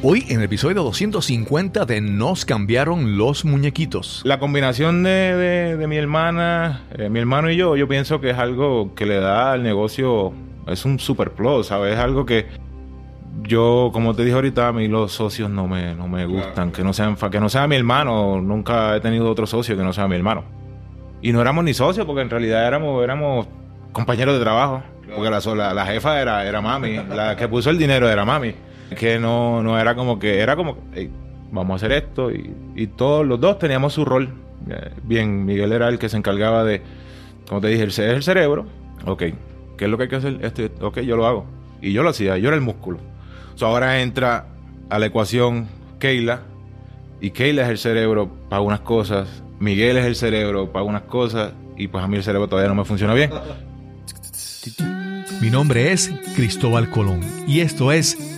Hoy en el episodio 250 de Nos cambiaron los muñequitos. La combinación de, de, mi hermana, eh, mi hermano y yo, yo pienso que es algo que le da al negocio, es un super plus, ¿sabes? Es algo que yo, como te dije ahorita, a mí los socios no me, no me gustan, que no sean que no sea mi hermano, nunca he tenido otro socio que no sea mi hermano. Y no éramos ni socios, porque en realidad éramos, éramos compañeros de trabajo. Porque la, la, jefa era, era mami, la que puso el dinero era mami. Que no, no era como que, era como, vamos a hacer esto. Y, todos los dos teníamos su rol. Eh, bien, Miguel era el que se encargaba de, como te dije, el, es el cerebro. Ok, ¿qué es lo que hay que hacer? Este, ok, yo lo hago. Y yo lo hacía, yo era el músculo. ahora entra a la ecuación Keila. Y Keila es el cerebro para unas cosas. Miguel es el cerebro para unas cosas. Y pues a mí el cerebro todavía no me funciona bien. Mi nombre es Cristóbal Colón. Y esto es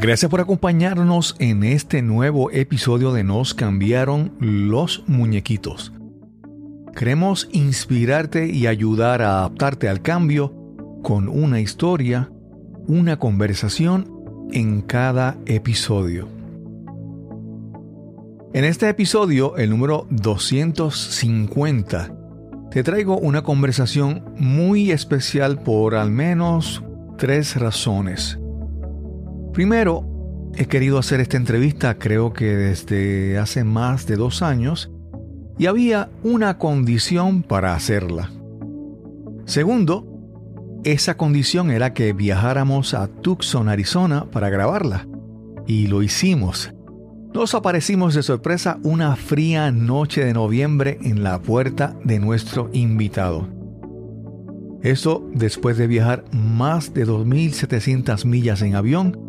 Gracias por acompañarnos en este nuevo episodio de Nos cambiaron los muñequitos. Queremos inspirarte y ayudar a adaptarte al cambio con una historia, una conversación en cada episodio. En este episodio, el número 250, te traigo una conversación muy especial por al menos tres razones. Primero, he querido hacer esta entrevista creo que desde hace más de dos años y había una condición para hacerla. Segundo, esa condición era que viajáramos a Tucson, Arizona para grabarla. Y lo hicimos. Nos aparecimos de sorpresa una fría noche de noviembre en la puerta de nuestro invitado. Eso después de viajar más de 2.700 millas en avión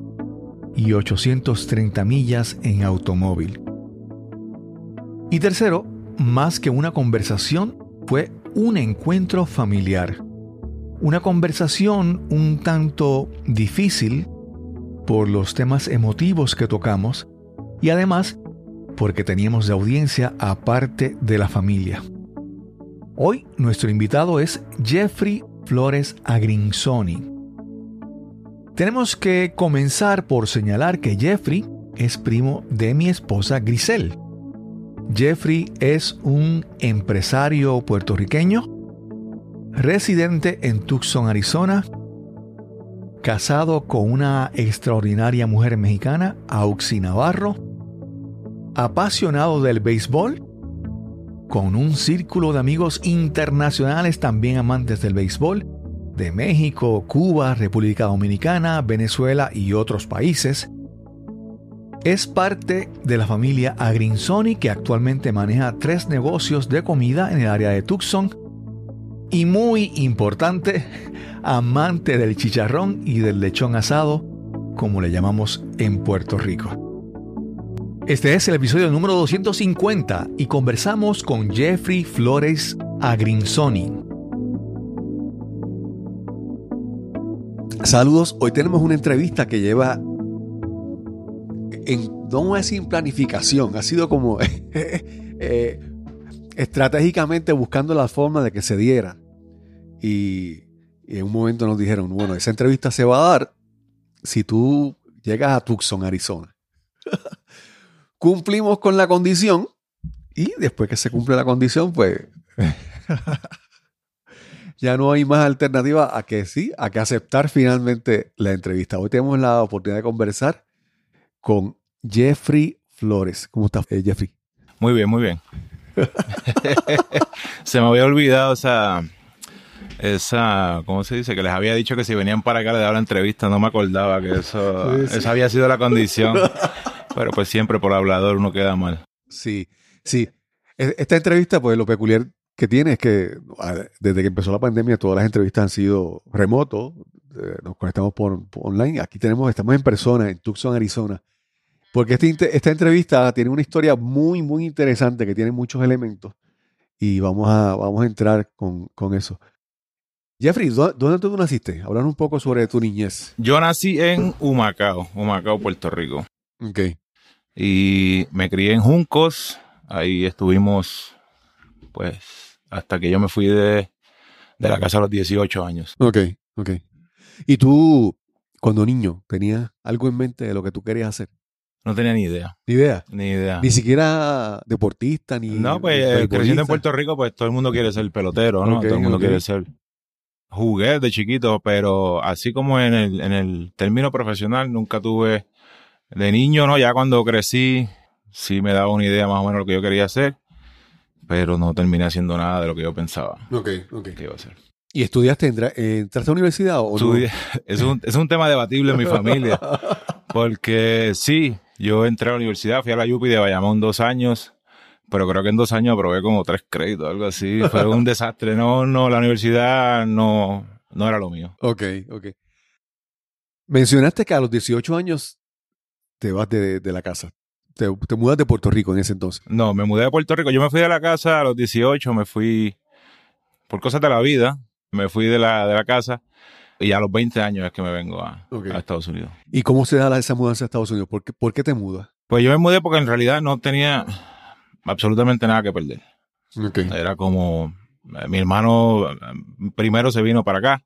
y 830 millas en automóvil. Y tercero, más que una conversación, fue un encuentro familiar. Una conversación un tanto difícil por los temas emotivos que tocamos y además porque teníamos de audiencia aparte de la familia. Hoy nuestro invitado es Jeffrey Flores Agrinsoni. Tenemos que comenzar por señalar que Jeffrey es primo de mi esposa Grisel. Jeffrey es un empresario puertorriqueño, residente en Tucson, Arizona, casado con una extraordinaria mujer mexicana, Auxi Navarro, apasionado del béisbol, con un círculo de amigos internacionales también amantes del béisbol, de México, Cuba, República Dominicana, Venezuela y otros países. Es parte de la familia Agrinsoni que actualmente maneja tres negocios de comida en el área de Tucson. Y muy importante, amante del chicharrón y del lechón asado, como le llamamos en Puerto Rico. Este es el episodio número 250 y conversamos con Jeffrey Flores Agrinsoni. Saludos, hoy tenemos una entrevista que lleva, en, no es sin planificación, ha sido como eh, estratégicamente buscando la forma de que se diera. Y, en un momento nos dijeron, bueno, esa entrevista se va a dar si tú llegas a Tucson, Arizona. Cumplimos con la condición y después que se cumple la condición, pues ya no hay más alternativa a que sí, a que aceptar finalmente la entrevista. Hoy tenemos la oportunidad de conversar con Jeffrey Flores. ¿Cómo estás, eh, Jeffrey? Muy bien, muy bien. se me había olvidado esa, esa, ¿cómo se dice? Que les había dicho que si venían para acá le daba la entrevista, no me acordaba que eso, esa había sido la condición. Pero pues siempre por hablador uno queda mal. Sí, sí. E, esta entrevista, pues lo peculiar que tiene es que desde que empezó la pandemia todas las entrevistas han sido remoto, eh, nos conectamos por, online. Aquí tenemos, estamos en persona en Tucson, Arizona. Porque este esta entrevista tiene una historia muy, muy interesante que tiene muchos elementos y vamos a, vamos a entrar con, con eso. Jeffrey, ¿dó- ¿dónde tú naciste? Hablar un poco sobre tu niñez. Yo nací en Humacao, Humacao, Puerto Rico. Ok, Y me crié en Juncos. Ahí estuvimos, pues, hasta que yo me fui de, de la casa a los 18 años. ok, ok. ¿Y tú, cuando niño, tenías algo en mente de lo que tú querías hacer? No tenía ni idea, Ni idea. ni idea. Ni siquiera deportista, ni. No, pues eh, creciendo en Puerto Rico, pues todo el mundo quiere ser pelotero, ¿no? Todo el mundo quiere ser juguete de chiquito, pero así como en el, en el término profesional, nunca tuve de niño, ¿no? Ya cuando crecí, sí me daba una idea más o menos de lo que yo quería hacer, pero no terminé haciendo nada de lo que yo pensaba Ok, ok. que iba a hacer. ¿Y estudiaste, entra- eh, entraste a la universidad o no? Estudié- es, un, es un tema debatible en mi familia, porque sí, yo entré a la universidad, fui a la UPI de Bayamón dos años, pero creo que en dos años aprobé como tres créditos, algo así. Fue un desastre. No, no, la universidad no, no era lo mío. Ok, ok. Mencionaste que a los 18 años te vas de, de la casa. Te, te mudas de Puerto Rico en ese entonces. No, me mudé de Puerto Rico. Yo me fui de la casa a los 18, me fui por cosas de la vida, me fui de la, de la casa y a los 20 años es que me vengo a, Estados Unidos. ¿Y cómo se da la- esa mudanza a Estados Unidos? ¿Por qué, por qué te mudas? Pues yo me mudé porque en realidad no tenía absolutamente nada que perder. Era como, eh, mi hermano eh, primero se vino para acá.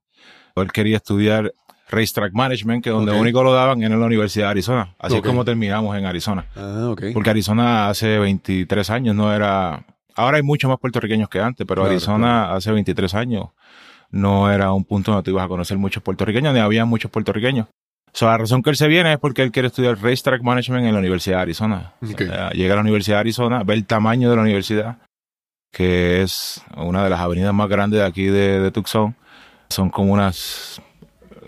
Él quería estudiar Racetrack Management, que donde Ok. único lo daban era en la Universidad de Arizona. Así es como terminamos en Arizona. Ah, ok. Porque Arizona hace 23 años no era... Ahora hay muchos más puertorriqueños que antes, pero Claro, Arizona hace 23 años no era un punto donde tú ibas a conocer muchos puertorriqueños, ni había muchos puertorriqueños. So, la razón que él se viene es porque él quiere estudiar Racetrack Management en la Universidad de Arizona. Ok. Eh, llega a la Universidad de Arizona, ve el tamaño de la universidad, que es una de las avenidas más grandes de aquí de, de Tucson. Son como unas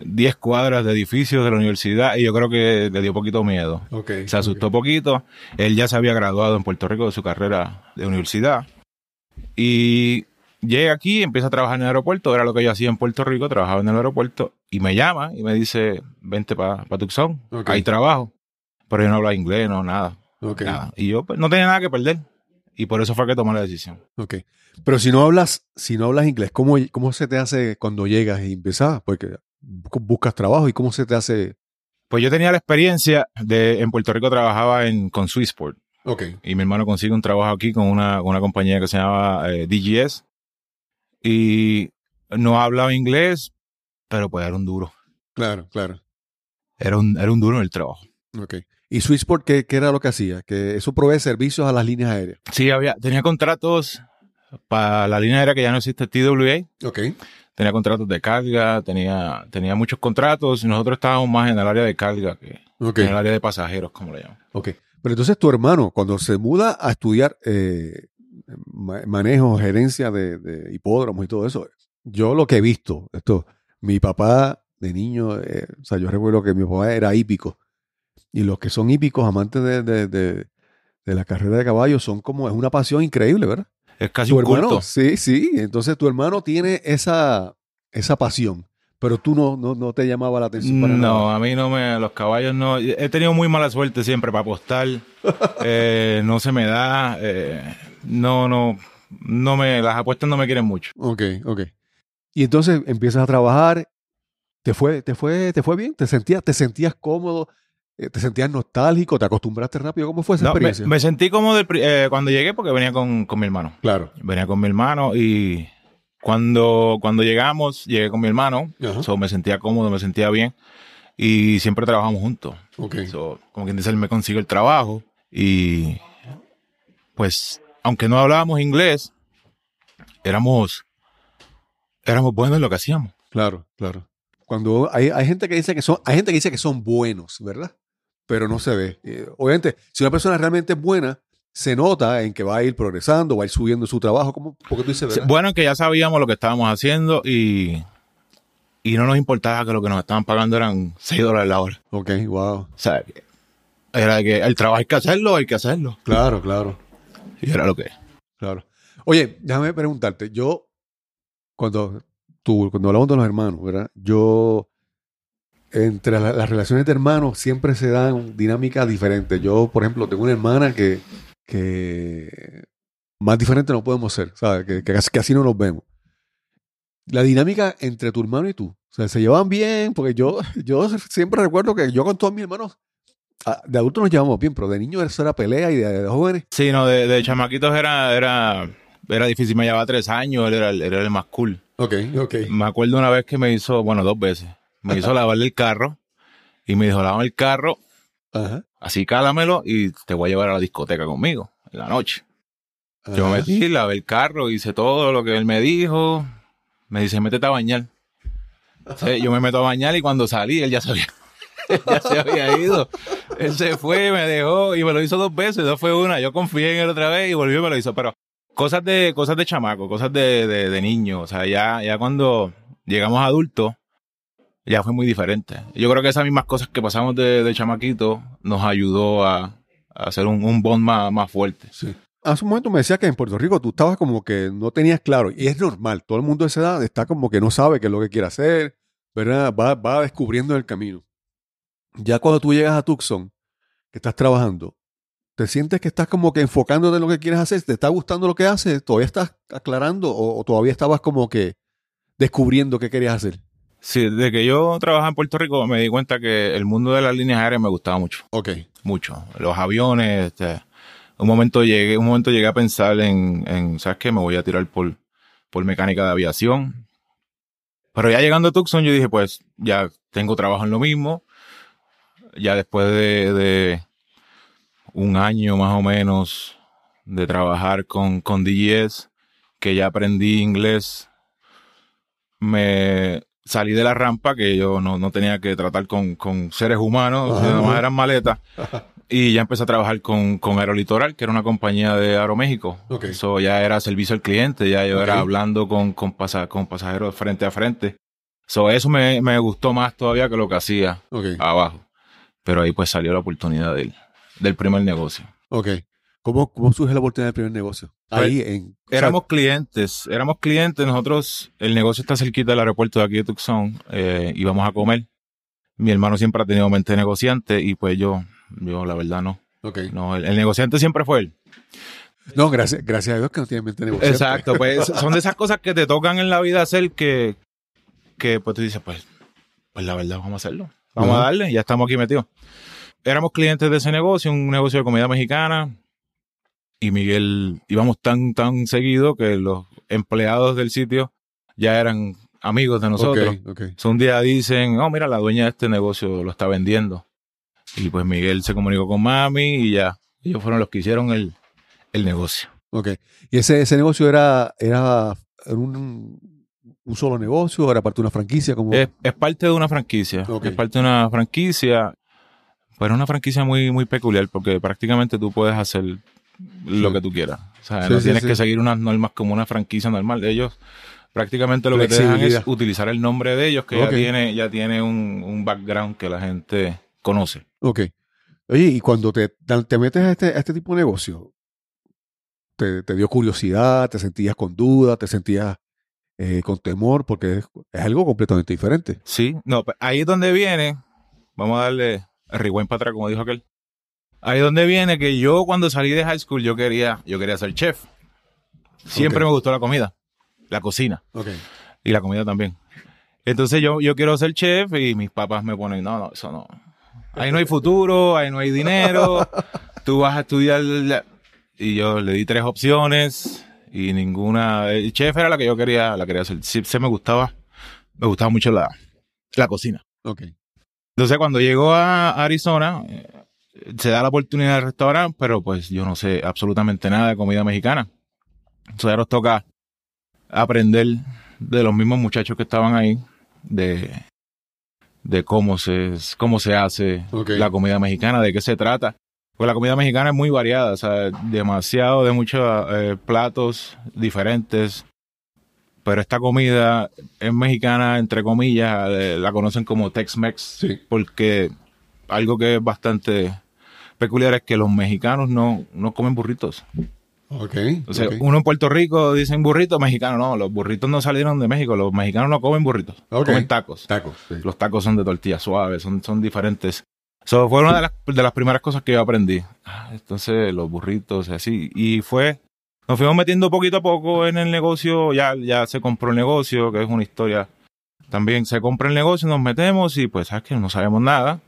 10 cuadras de edificios de la universidad y yo creo que le dio poquito miedo. Se asustó poquito. Él ya se había graduado en Puerto Rico de su carrera de universidad. Y llega aquí, empieza a trabajar en el aeropuerto. Era lo que yo hacía en Puerto Rico, trabajaba en el aeropuerto. Y me llama y me dice, vente para Tucson. Ok. Hay trabajo. Pero yo no hablaba inglés, no, nada. Nada. Y yo pues, no tenía nada que perder. Y por eso fue que tomé la decisión. Ok. Pero si no hablas, si no hablas inglés, ¿cómo, cómo se te hace cuando llegas y empiezas? Porque buscas trabajo y cómo se te hace. Pues yo tenía la experiencia de, en Puerto Rico trabajaba en, con Swissport. Ok. y mi hermano consigue un trabajo aquí con una, con una compañía que se llama eh, DGS y no hablaba inglés, pero pues era un duro. Claro, claro. Era un, era un duro en el trabajo. Ok. ¿Y Swissport qué, qué era lo que hacía? Que eso provee servicios a las líneas aéreas. Sí, había, tenía contratos para la línea aérea que ya no existe, TWA. Ok. Tenía contratos de carga, tenía, tenía muchos contratos y nosotros estábamos más en el área de carga que en el área de pasajeros, como le llaman. Ok. Pero entonces tu hermano, cuando se muda a estudiar eh, ma- manejo, gerencia de, de hipódromos y todo eso, yo lo que he visto, esto, mi papá de niño, eh, o sea, yo recuerdo que mi papá era hípico. Y los que son hípicos, amantes de, de- de- de la carrera de caballos, son como, es una pasión increíble, ¿verdad? Es casi tu un hermano, culto. sí, sí. Entonces tu hermano tiene esa, esa pasión, pero tú no, no, no te llamaba la atención para No, nada. a mí no me, los caballos no, he tenido muy mala suerte siempre para apostar, eh, no se me da, eh, no, no, no me, las apuestas no me quieren mucho. Ok, ok. Y entonces empiezas a trabajar, te fue, te fue, te fue bien, te sentías, te sentías cómodo, te sentías nostálgico, te acostumbraste rápido. ¿Cómo fue esa No, me, experiencia? me sentí pri- eh, cuando llegué porque venía con, con mi hermano, Claro. venía con mi hermano y cuando, cuando llegamos, llegué con mi hermano, so, me sentía cómodo, me sentía bien y siempre trabajamos juntos. Ok. So, como quien dice, él me consiguió el trabajo y pues, aunque no hablábamos inglés, éramos, éramos buenos en lo que hacíamos. Claro, claro. Cuando hay, hay gente que dice que son, hay gente que dice que son buenos, ¿verdad? Pero no se ve. Eh, obviamente, si una persona realmente es buena, se nota en que va a ir progresando, va a ir subiendo su trabajo, como porque tú dices, ¿verdad? Bueno, que ya sabíamos lo que estábamos haciendo y, y no nos importaba que lo que nos estaban pagando eran 6 dólares la hora. Ok, wow. O sea, era que el trabajo hay que hacerlo, hay que hacerlo. Claro, claro. Y era lo que Claro. Oye, déjame preguntarte, yo, cuando tú, cuando hablamos de los hermanos, ¿verdad? Yo entre la- las relaciones de hermanos siempre se dan dinámicas diferentes. Yo, por ejemplo, tengo una hermana que, que más diferente no podemos ser, ¿sabes? Que, que casi, casi no nos vemos. La dinámica entre tu hermano y tú, o sea, se llevan bien, porque yo, yo siempre recuerdo que yo con todos mis hermanos, de adultos nos llevamos bien, pero de niños eso era pelea y de, de jóvenes. Sí, no, de, de chamaquitos era, era, era difícil. Me llevaba tres años, él era, era el más cool. Ok, ok. Me acuerdo una vez que me hizo, bueno, dos veces, me hizo lavarle el carro y me dijo, lávame el carro, Ajá. así cálamelo y te voy a llevar a la discoteca conmigo en la noche. Yo me metí, lavé el carro, hice todo lo que él me dijo. Me dice, métete a bañar. Yo me meto a bañar y cuando salí, él ya se había, él ya se había ido. Él se fue, me dejó y me lo hizo dos veces, no fue una. Yo confié en él otra vez y volvió y me lo hizo. Pero cosas de, cosas de chamaco, cosas de, de, de niño. O sea, ya, ya cuando llegamos adultos, ya fue muy diferente. Yo creo que esas mismas cosas que pasamos de, de chamaquito nos ayudó a, a hacer un, un bond más, más fuerte. Sí. Hace un momento me decía que en Puerto Rico tú estabas como que no tenías claro, y es normal, todo el mundo de esa edad está como que no sabe qué es lo que quiere hacer, ¿verdad? Va, va descubriendo el camino. Ya cuando tú llegas a Tucson, que estás trabajando, ¿te sientes que estás como que enfocándote en lo que quieres hacer? ¿Te está gustando lo que haces? ¿Todavía estás aclarando o, o todavía estabas como que descubriendo qué querías hacer? Sí, desde que yo trabajaba en Puerto Rico me di cuenta que el mundo de las líneas aéreas me gustaba mucho, Ok. mucho. Los aviones, este, un momento llegué, un momento llegué a pensar en, en ¿sabes qué? Me voy a tirar por, por mecánica de aviación. Pero ya llegando a Tucson yo dije, pues ya tengo trabajo en lo mismo. Ya después de, de un año más o menos de trabajar con, con DGS, que ya aprendí inglés, me salí de la rampa, que yo no, no tenía que tratar con, con seres humanos, nada más eran maletas. Y ya empecé a trabajar con, con Aerolitoral, que era una compañía de Aeroméxico. Ok. Eso ya era servicio al cliente, ya yo era hablando con, con, pasa- con pasajeros frente a frente. So, eso me, me gustó más todavía que lo que hacía abajo. Pero ahí pues salió la oportunidad del, del primer negocio. Ok. ¿Cómo, ¿Cómo surge la oportunidad del primer negocio? Ahí en... Éramos clientes, éramos clientes, nosotros, el negocio está cerquita del aeropuerto de aquí de Tucson, eh, íbamos a comer. Mi hermano siempre ha tenido mente negociante y pues yo, yo la verdad no. Ok. No, el, el negociante siempre fue él. No, gracias, gracias a Dios que no tiene mente negociante. Exacto, pues son de esas cosas que te tocan en la vida hacer que, que pues tú dices, pues, pues la verdad vamos a hacerlo. Vamos a darle, ya estamos aquí metidos. Éramos clientes de ese negocio, un negocio de comida mexicana. Y Miguel, íbamos tan, tan seguido que los empleados del sitio ya eran amigos de nosotros. Ok, ok. So, un día dicen, oh, mira, la dueña de este negocio lo está vendiendo. Y pues Miguel se comunicó con mami y ya. Ellos fueron los que hicieron el, el negocio. Ok. ¿Y ese, ese negocio era, era un, un solo negocio? ¿Era parte de una franquicia? Como... Es, es parte de una franquicia. Ok. Es parte de una franquicia. Pero es una franquicia muy, muy peculiar porque prácticamente tú puedes hacer lo que tú quieras. O sea, Sí, no sí, tienes sí. que seguir unas normas como una franquicia normal. Ellos prácticamente lo que te dejan es utilizar el nombre de ellos que ya tiene, ya tiene un, un background que la gente conoce. Ok. Oye, y cuando te, te metes a este, a este tipo de negocio, te, te dio curiosidad, te sentías con duda, te sentías eh, con temor, porque es, es algo completamente diferente. Sí, no, pues, ahí es donde viene, vamos a darle rewind para atrás, como dijo aquel. Ahí es donde viene que yo cuando salí de high school yo quería, yo quería ser chef. Siempre me gustó la comida, la cocina Ok. y la comida también. Entonces yo, yo quiero ser chef y mis papás me ponen, no, no, eso no. Ahí no hay futuro, ahí no hay dinero, tú vas a estudiar. la-". Y yo le di tres opciones y ninguna. El chef era la que yo quería, la quería hacer. Sí, se me gustaba, me gustaba mucho la, la cocina. Ok. Entonces, cuando llegó a Arizona, eh, se da la oportunidad del restaurante, pero pues yo no sé absolutamente nada de comida mexicana. Entonces, ahora nos toca aprender de los mismos muchachos que estaban ahí, de, de cómo se, cómo se hace la comida mexicana, de qué se trata. Pues la comida mexicana es muy variada, o sea, demasiado de muchos eh, platos diferentes. Pero esta comida es mexicana, entre comillas, eh, la conocen como Tex-Mex, Sí. porque algo que es bastante peculiar es que los mexicanos no, no comen burritos. Ok. Entonces, ok. uno en Puerto Rico dicen burritos, mexicanos no, los burritos no salieron de México, los mexicanos no comen burritos, Ok. comen tacos. Tacos. sí. Los tacos son de tortilla suave, son, son diferentes. Eso fue una de las, de las primeras cosas que yo aprendí. Ah, Entonces, los burritos, así. Y fue, nos fuimos metiendo poquito a poco en el negocio. Ya, ya se compró el negocio, que es una historia. También se compra el negocio, nos metemos y pues, ¿sabes que No sabemos nada.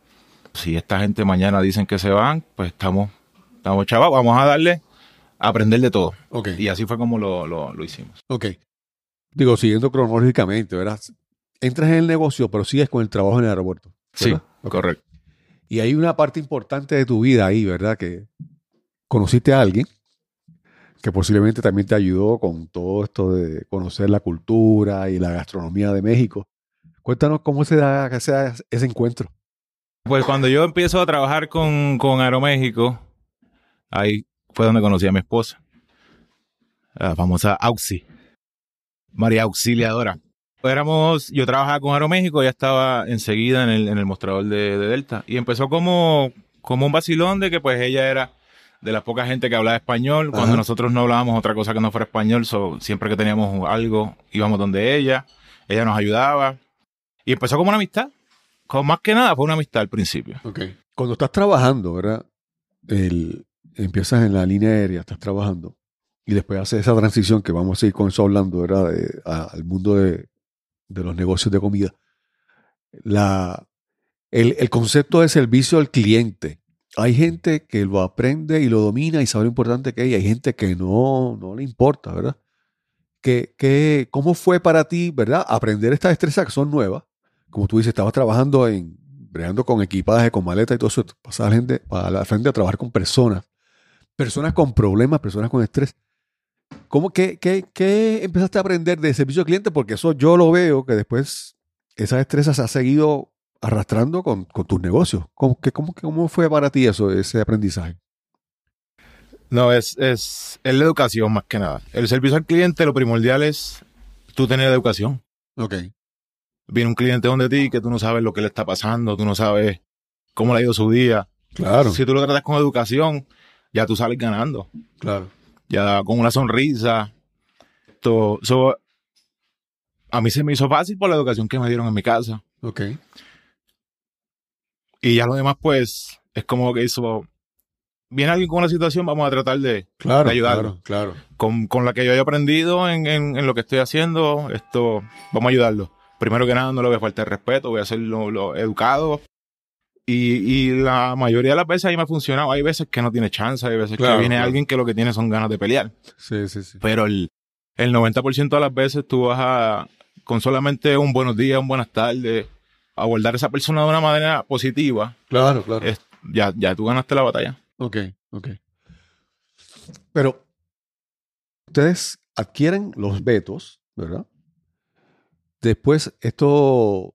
Si esta gente mañana dicen que se van, pues estamos, estamos chavos, vamos a darle a aprender de todo. Ok. Y así fue como lo, lo, lo hicimos. Ok. Digo, siguiendo cronológicamente, ¿verdad? Entras en el negocio, pero sigues con el trabajo en el aeropuerto. Sí, correcto. Y hay una parte importante de tu vida ahí, ¿verdad? Que conociste a alguien que posiblemente también te ayudó con todo esto de conocer la cultura y la gastronomía de México. Cuéntanos cómo se da ese, ese encuentro. Pues cuando yo empiezo a trabajar con, con Aeroméxico, ahí fue donde conocí a mi esposa, la famosa Auxi, María Auxiliadora. Éramos, yo trabajaba con Aeroméxico, ella estaba enseguida en el, en el mostrador de, de Delta y empezó como, como un vacilón de que pues ella era de la poca gente que hablaba español, cuando Ajá. nosotros no hablábamos otra cosa que no fuera español, so, siempre que teníamos algo íbamos donde ella, ella nos ayudaba y empezó como una amistad. Con más que nada fue una amistad al principio. Cuando estás trabajando, ¿verdad? El- empiezas en la línea aérea, estás trabajando, y después haces esa transición que vamos a seguir con eso hablando, ¿verdad? Al mundo de, de los negocios de comida. La, el, el concepto de servicio al cliente. Hay gente que lo aprende y lo domina y sabe lo importante que es, y hay gente que no, no le importa, ¿verdad? ¿Qué, qué, ¿Cómo fue para ti, ¿verdad? Aprender estas destrezas que son nuevas. Como tú dices, estabas trabajando en, bregando con equipaje, con maleta y todo eso. Pasaba gente a la frente a trabajar con personas. Personas con problemas, personas con estrés. ¿Cómo que, que, que empezaste a aprender de servicio al cliente? Porque eso yo lo veo que después esa destreza se ha seguido arrastrando con, con tus negocios. ¿Cómo, que, cómo, ¿Cómo fue para ti eso, ese aprendizaje? No, es, es, es la educación más que nada. El servicio al cliente, lo primordial es tú tener educación. Ok. Viene un cliente donde ti que tú no sabes lo que le está pasando, tú no sabes cómo le ha ido su día. Claro, Si tú lo tratas con educación, ya tú sales ganando. claro. Ya con una sonrisa. Todo, so, a mí se me hizo fácil por la educación que me dieron en mi casa. Ok. Y ya lo demás, pues, es como que hizo. Viene alguien con una situación, vamos a tratar de, Claro, De ayudarlo. claro, claro. con, con la que yo haya aprendido en, en- en lo que estoy haciendo, esto, vamos a ayudarlo. Primero que nada, no le voy a faltar respeto, voy a hacerlo lo educado. Y, y la mayoría de las veces ahí me ha funcionado. Hay veces que no tiene chance, hay veces Claro, que viene claro. alguien que lo que tiene son ganas de pelear. Sí, sí, sí. Pero el, el 90% de las veces tú vas a, con solamente un buenos días, un buenas tardes, abordar a esa persona de una manera positiva, Claro, claro. es- ya, ya tú ganaste la batalla. Ok, ok. Pero ustedes adquieren los vetos, ¿verdad? Después, esto,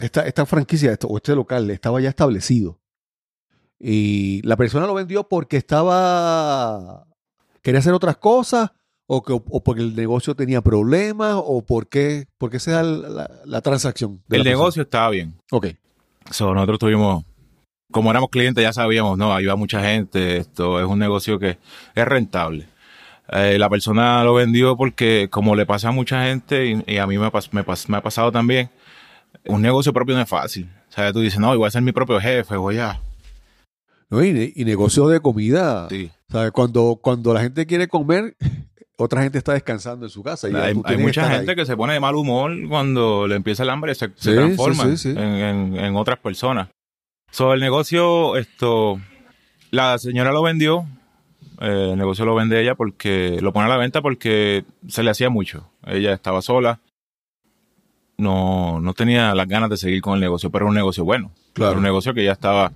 esta, esta franquicia esto, o este local estaba ya establecido. Y la persona lo vendió porque estaba. quería hacer otras cosas, o, que, o porque el negocio tenía problemas, o por qué, por qué se da la, la- la transacción. El la persona? negocio estaba bien. Ok, So, nosotros tuvimos, como éramos clientes, ya sabíamos, no, ahí va mucha gente, esto es un negocio que es rentable. Eh, la persona lo vendió porque, como le pasa a mucha gente, y, y a mí me, pas- me, pas- me ha pasado también, un negocio propio no es fácil. O sea, tú dices, no, voy a ser mi propio jefe, voy a... ¿No? y, y negocio de comida. Sí. ¿Sabes? Cuando, cuando la gente quiere comer, otra gente está descansando en su casa. y Hay, mucha gente ahí. que se pone de mal humor cuando le empieza el hambre se, se Sí, transforma sí, sí, sí. En, en- en otras personas. So, el negocio, esto, la señora lo vendió, eh, el negocio lo vende ella porque, lo pone a la venta porque se le hacía mucho. Ella estaba sola, no, no tenía las ganas de seguir con el negocio, pero era un negocio bueno. Claro. Era un negocio que ya estaba,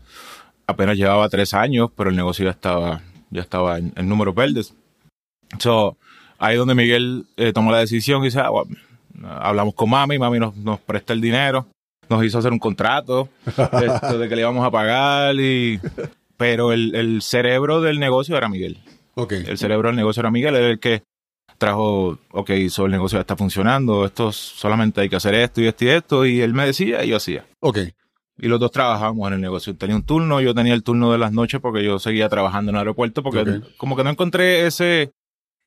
apenas llevaba tres años, pero el negocio ya estaba, ya estaba en, en números verdes. So, ahí donde Miguel eh, tomó la decisión y dice, ah, bueno, hablamos con mami, mami nos, nos presta el dinero, nos hizo hacer un contrato esto de que le íbamos a pagar y... Pero el, el cerebro del negocio era Miguel. Ok. El cerebro del negocio era Miguel, era el que trajo, ok, so el negocio ya está funcionando, esto solamente hay que hacer esto y esto y esto, y él me decía y yo hacía. Ok. Y los dos trabajábamos en el negocio. Tenía un turno, yo tenía el turno de las noches porque yo seguía trabajando en el aeropuerto porque como que no encontré ese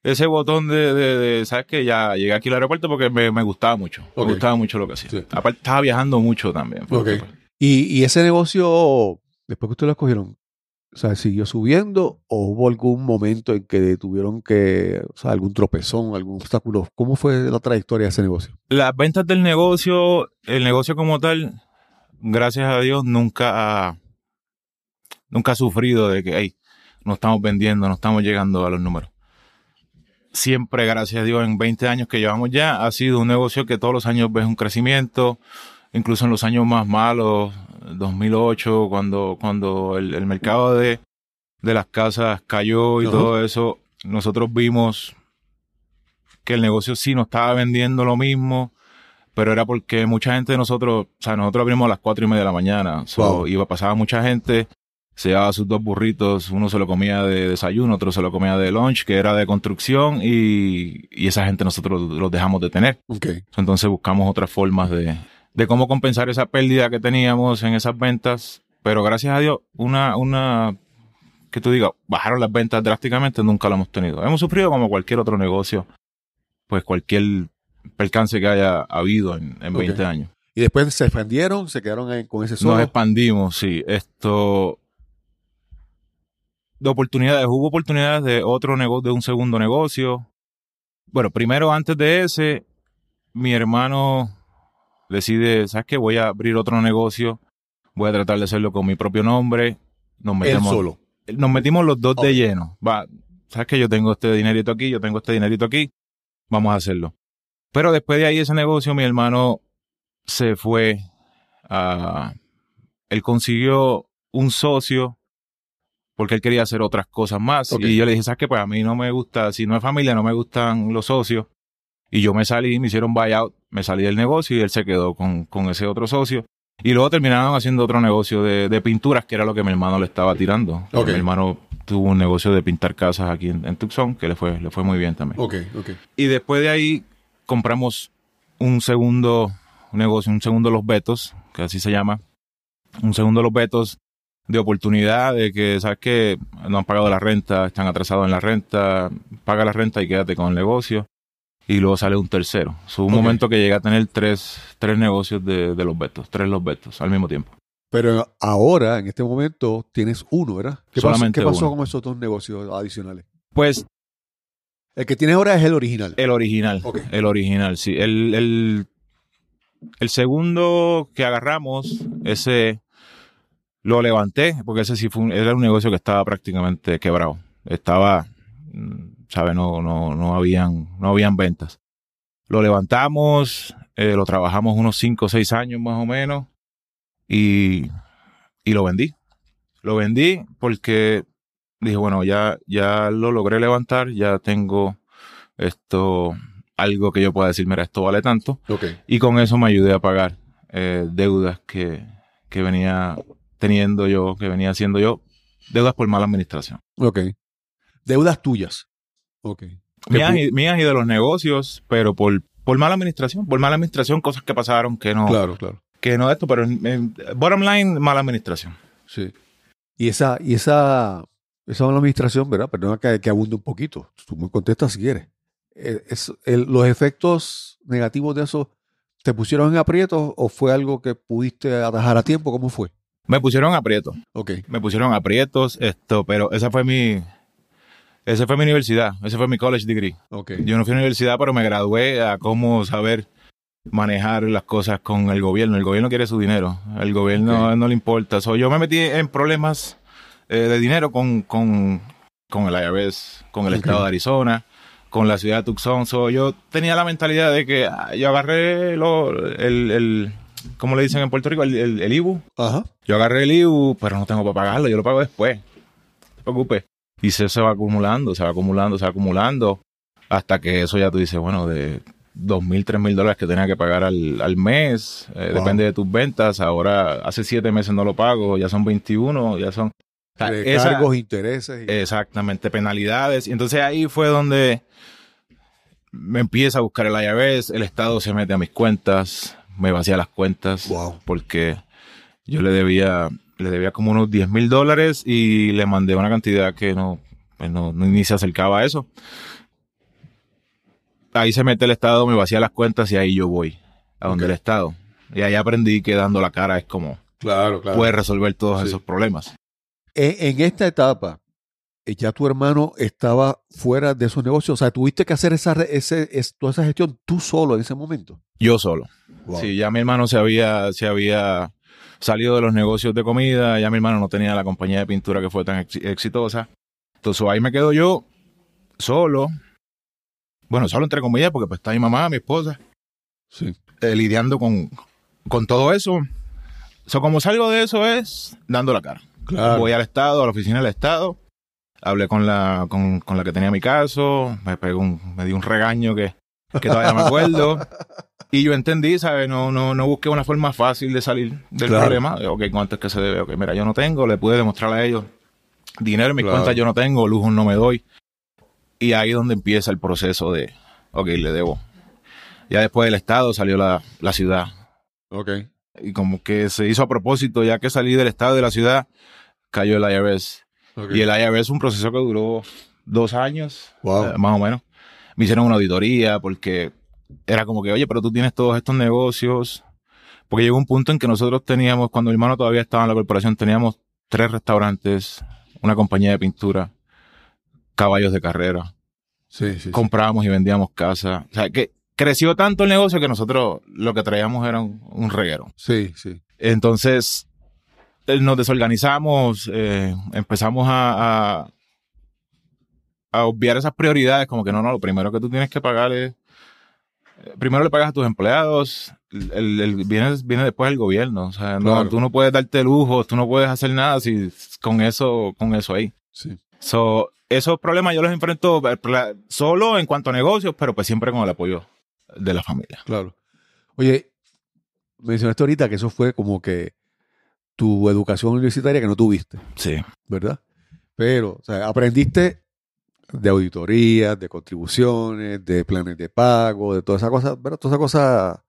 ese botón de, de, de, ¿sabes qué? Ya llegué aquí al aeropuerto porque me, me gustaba mucho. Me gustaba mucho lo que hacía. Sí. Aparte, estaba viajando mucho también. porque, Ok. pues, Y, y ese negocio, después que ustedes lo escogieron, o sea, ¿siguió subiendo o hubo algún momento en que tuvieron que, o sea, algún tropezón, algún obstáculo? ¿Cómo fue la trayectoria de ese negocio? Las ventas del negocio, el negocio como tal, gracias a Dios, nunca ha, nunca ha sufrido de que, hey, no estamos vendiendo, no estamos llegando a los números. Siempre, gracias a Dios, en 20 años que llevamos ya, ha sido un negocio que todos los años ves un crecimiento, incluso en los años más malos, 2008, cuando, cuando el, el mercado de, de las casas cayó y todo eso, nosotros vimos que el negocio sí no estaba vendiendo lo mismo, pero era porque mucha gente de nosotros, o sea, nosotros abrimos a las cuatro y media de la mañana, so, Wow. iba, pasaba mucha gente, se llevaba sus dos burritos, uno se lo comía de desayuno, otro se lo comía de lunch, que era de construcción, y, y esa gente nosotros los dejamos de tener. Entonces buscamos otras formas de, de cómo compensar esa pérdida que teníamos en esas ventas. Pero gracias a Dios, una, una, que tú digas, bajaron las ventas drásticamente, nunca lo hemos tenido. Hemos sufrido como cualquier otro negocio, pues cualquier percance que haya habido en, en Ok. 20 años. Y después se expandieron, se quedaron ahí con ese Nos solo. expandimos, sí. Esto. De oportunidades. Hubo oportunidades de otro negocio, de un segundo negocio. Bueno, primero, antes de ese, mi hermano decide, ¿sabes qué? Voy a abrir otro negocio. Voy a tratar de hacerlo con mi propio nombre. Nos Él metemos, solo. nos metimos los dos de lleno. Va, ¿sabes qué? Yo tengo este dinerito aquí, yo tengo este dinerito aquí. Vamos a hacerlo. Pero después de ahí ese negocio, mi hermano se fue a... Él consiguió un socio porque él quería hacer otras cosas más. Y yo le dije, ¿sabes qué? Pues a mí no me gusta, si no es familia, no me gustan los socios. Y yo me salí, me hicieron buyout, me salí del negocio y él se quedó con, con ese otro socio. Y luego terminaron haciendo otro negocio de, de pinturas, que era lo que mi hermano le estaba tirando. Mi hermano tuvo un negocio de pintar casas aquí en, en Tucson, que le fue, le fue muy bien también. Ok, ok. Y después de ahí compramos un segundo negocio, un segundo Los Betos, que así se llama. Un segundo Los Betos de oportunidad, de que, ¿sabes que No han pagado la renta, están atrasados en la renta, paga la renta y quédate con el negocio. Y luego sale un tercero. So, un momento que llegué a tener tres, tres negocios de, de Los Betos, tres Los Betos al mismo tiempo. Pero ahora, en este momento, tienes uno, ¿verdad? ¿Qué Solamente pasó, ¿qué pasó uno. con esos dos negocios adicionales? Pues El que tienes ahora es el original. El original. El original, sí. El, el, el segundo que agarramos, ese lo levanté, porque ese sí fue un, era un negocio que estaba prácticamente quebrado. Estaba, mm, ¿sabes? No, no, no habían, no habían ventas. Lo levantamos, eh, lo trabajamos unos 5 o 6 años más o menos y, y lo vendí. Lo vendí porque dije, bueno, ya, ya lo logré levantar, ya tengo esto, algo que yo pueda decir, mira, esto vale tanto. Ok. Y con eso me ayudé a pagar eh, deudas que, que venía teniendo yo, que venía haciendo yo, deudas por mala administración. Ok. Deudas tuyas. Ok. Mías y, mías y de los negocios, pero por, por mala administración, por mala administración, cosas que pasaron que no, Claro, claro. que no esto, pero en- bottom line, mala administración. Sí. Y esa, y esa, esa mala administración, ¿verdad? Perdona que, que abunde un poquito. Tú me contestas si quieres. Es- el- los efectos negativos de eso, ¿te pusieron en aprietos o fue algo que pudiste atajar a tiempo? ¿Cómo fue? Me pusieron aprietos. Ok. me pusieron aprietos, esto, pero esa fue mi, esa fue mi universidad, ese fue mi college degree. Ok. Yo no fui a la universidad, pero me gradué a cómo saber manejar las cosas con el gobierno. El gobierno quiere su dinero, el gobierno no le importa. So, yo me metí en problemas eh, de dinero con, con, con el IRS, con el estado de Arizona, con la ciudad de Tucson. So, yo tenía la mentalidad de que ah, yo agarré lo, el, el, ¿cómo le dicen en Puerto Rico? El, el, el IBU. Ajá. Yo agarré el IBU, pero no tengo para pagarlo, yo lo pago después. No te preocupes. Y se, se va acumulando, se va acumulando, se va acumulando, hasta que eso ya tú dices, bueno, de dos mil, tres mil dólares que tenía que pagar al, al mes, eh, Wow. depende de tus ventas, ahora hace siete meses no lo pago, ya son 21, ya son... Cargos, intereses. y- Exactamente, penalidades. Y entonces ahí fue donde me empieza a buscar el IRS, el Estado se mete a mis cuentas, me vacía las cuentas, Wow. porque yo le debía, le debía como unos 10 mil dólares y le mandé una cantidad que no, pues no, no- ni se acercaba a eso. ahí se mete el Estado, me vacía las cuentas y ahí yo voy a donde el Estado. Y ahí aprendí que dando la cara es como Claro, claro. puede resolver todos Sí. esos problemas. En, en esta etapa, eh, ya tu hermano estaba fuera de esos negocios. O sea, tuviste que hacer esa, re- ese, es- toda esa gestión tú solo en ese momento. Yo solo. Wow. Sí, ya mi hermano se había, se había salido de los negocios de comida, ya mi hermano no tenía la compañía de pintura que fue tan ex- exitosa. Entonces ahí me quedo yo solo. Bueno, solo entre comillas, porque pues está mi mamá, mi esposa, Sí. eh, lidiando con, con todo eso. So, como salgo de eso es dando la cara. Claro. Voy al Estado, a la oficina del Estado. Hablé con la, con, con la que tenía mi caso. Me pegó un, me dio un regaño que, que todavía me acuerdo. Y yo entendí, ¿sabes? No, no, no busqué una forma fácil de salir del Claro. problema. Ok, ¿cuánto es que se debe? Ok, mira, yo no tengo, le pude demostrar a ellos. Dinero en mis Claro. cuentas yo no tengo, lujos no me doy. Y ahí es donde empieza el proceso de, ok, le debo. Ya después del Estado salió la, la ciudad. Ok. Y como que se hizo a propósito, ya que salí del Estado y de la ciudad, cayó el IRS. Y el IRS es un proceso que duró dos años, Wow. eh, más o menos. Me hicieron una auditoría porque era como que, oye, pero tú tienes todos estos negocios. Porque llegó un punto en que nosotros teníamos, cuando mi hermano todavía estaba en la corporación, teníamos tres restaurantes, una compañía de pintura, caballos de carrera, Sí, sí, sí. comprábamos y vendíamos casas. O sea, que creció tanto el negocio que nosotros lo que traíamos era un, un reguero. Sí, sí. Entonces, eh, nos desorganizamos, eh, empezamos a, a, a obviar esas prioridades, como que no, no, lo primero que tú tienes que pagar es, primero le pagas a tus empleados, el, el- viene, viene después el gobierno, o sea, no, Claro. tú no puedes darte lujo, tú no puedes hacer nada si, con eso, con eso ahí. Sí. So, esos problemas yo los enfrento eh, solo en cuanto a negocios, pero pues siempre con el apoyo de la familia. Claro. Oye, mencionaste ahorita que eso fue como que tu educación universitaria que no tuviste, Sí. ¿verdad? Pero, o sea, aprendiste de auditorías, de contribuciones, de planes de pago, de toda esa cosa, ¿verdad? Toda esa cosa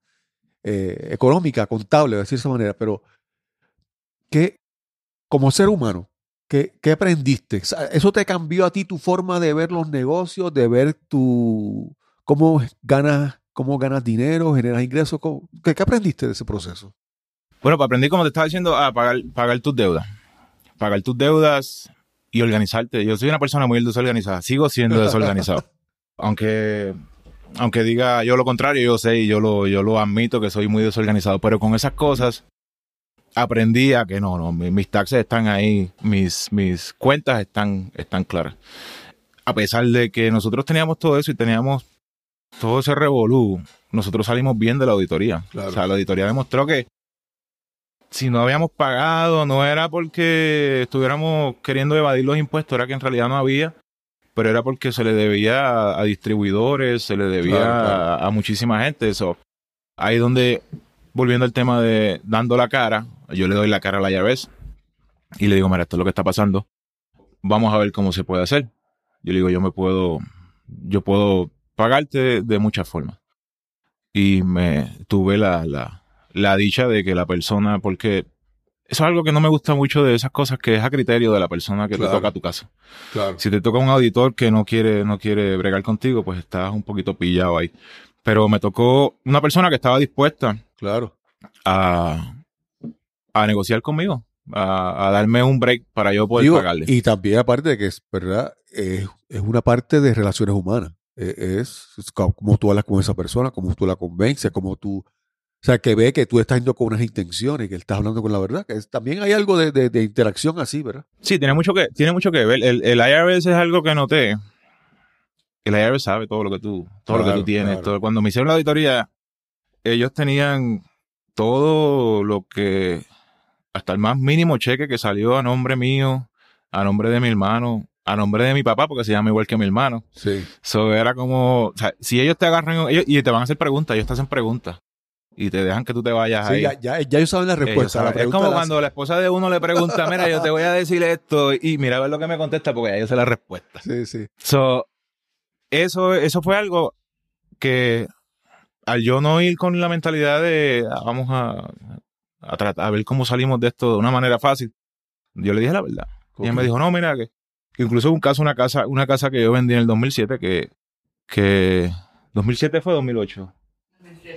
eh, económica, contable, de decir esa manera, pero ¿qué, como ser humano, ¿qué, qué aprendiste? ¿Eso te cambió a ti tu forma de ver los negocios, de ver tu cómo ganas, cómo ganas dinero, generas ingresos? ¿Cómo- ¿Qué, qué aprendiste de ese proceso? Bueno, pues aprendí, como te estaba diciendo, a pagar, pagar tus deudas. Pagar tus deudas y organizarte. Yo soy una persona muy desorganizada. Sigo siendo desorganizado. aunque, aunque diga yo lo contrario, yo sé y yo lo, yo lo admito que soy muy desorganizado. Pero con esas cosas aprendí a que no, no, mi- mis taxes están ahí, mis, mis cuentas están, están claras. A pesar de que nosotros teníamos todo eso y teníamos todo ese revolú, nosotros salimos bien de la auditoría. Claro. O sea, la auditoría demostró que si no habíamos pagado, no era porque estuviéramos queriendo evadir los impuestos, era que en realidad no había, pero era porque se le debía a, a distribuidores, se le debía Claro, claro. A, a muchísima gente. Eso. Ahí donde, volviendo al tema de dando la cara, yo le doy la cara a la IRS y le digo, mira, esto es lo que está pasando. Vamos a ver cómo se puede hacer. Yo le digo, yo me puedo, yo puedo pagarte de, de muchas formas. Y me tuve la, la, la dicha de que la persona, porque eso es algo que no me gusta mucho de esas cosas, que es a criterio de la persona que Claro. te toca a tu caso. Claro. Si te toca un auditor que no quiere, no quiere bregar contigo, pues estás un poquito pillado ahí. Pero me tocó una persona que estaba dispuesta Claro. a, a negociar conmigo, a, a darme un break para yo poder Digo, pagarle. Y también aparte de que es verdad, es, es una parte de relaciones humanas. Eh, Es, es co- como tú hablas con esa persona, como tú la convences, como tú, o sea, que ve que tú estás yendo con unas intenciones, que estás hablando con la verdad, que es- también hay algo de, de- de interacción así, ¿verdad? Sí, tiene mucho que, tiene mucho que ver. El, el IRS es algo que noté. El IRS sabe todo lo que tú, todo lo que tú tienes. claro. todo- cuando me hicieron la auditoría, ellos tenían todo lo que, hasta el más mínimo cheque que salió a nombre mío, a nombre de mi hermano, a nombre de mi papá, porque se llama igual que mi hermano. Sí. So, era como, o sea, si ellos te agarran ellos, y te van a hacer preguntas, ellos te hacen preguntas y te dejan que tú te vayas Sí, ahí. ya, ya, ya ellos saben la respuesta. a la saben. es como la cuando la esposa de uno le pregunta, mira, yo te voy a decir esto y mira a ver lo que me contesta porque ya yo sé la respuesta. Sí, sí. So, eso, eso fue algo que al yo no ir con la mentalidad de ah, vamos a, a tratar a ver cómo salimos de esto de una manera fácil, yo le dije la verdad. Y ella me dijo, no, mira, que, que incluso hubo un caso, una casa, una casa que yo vendí en el 2007 que, que 2007 fue 2008.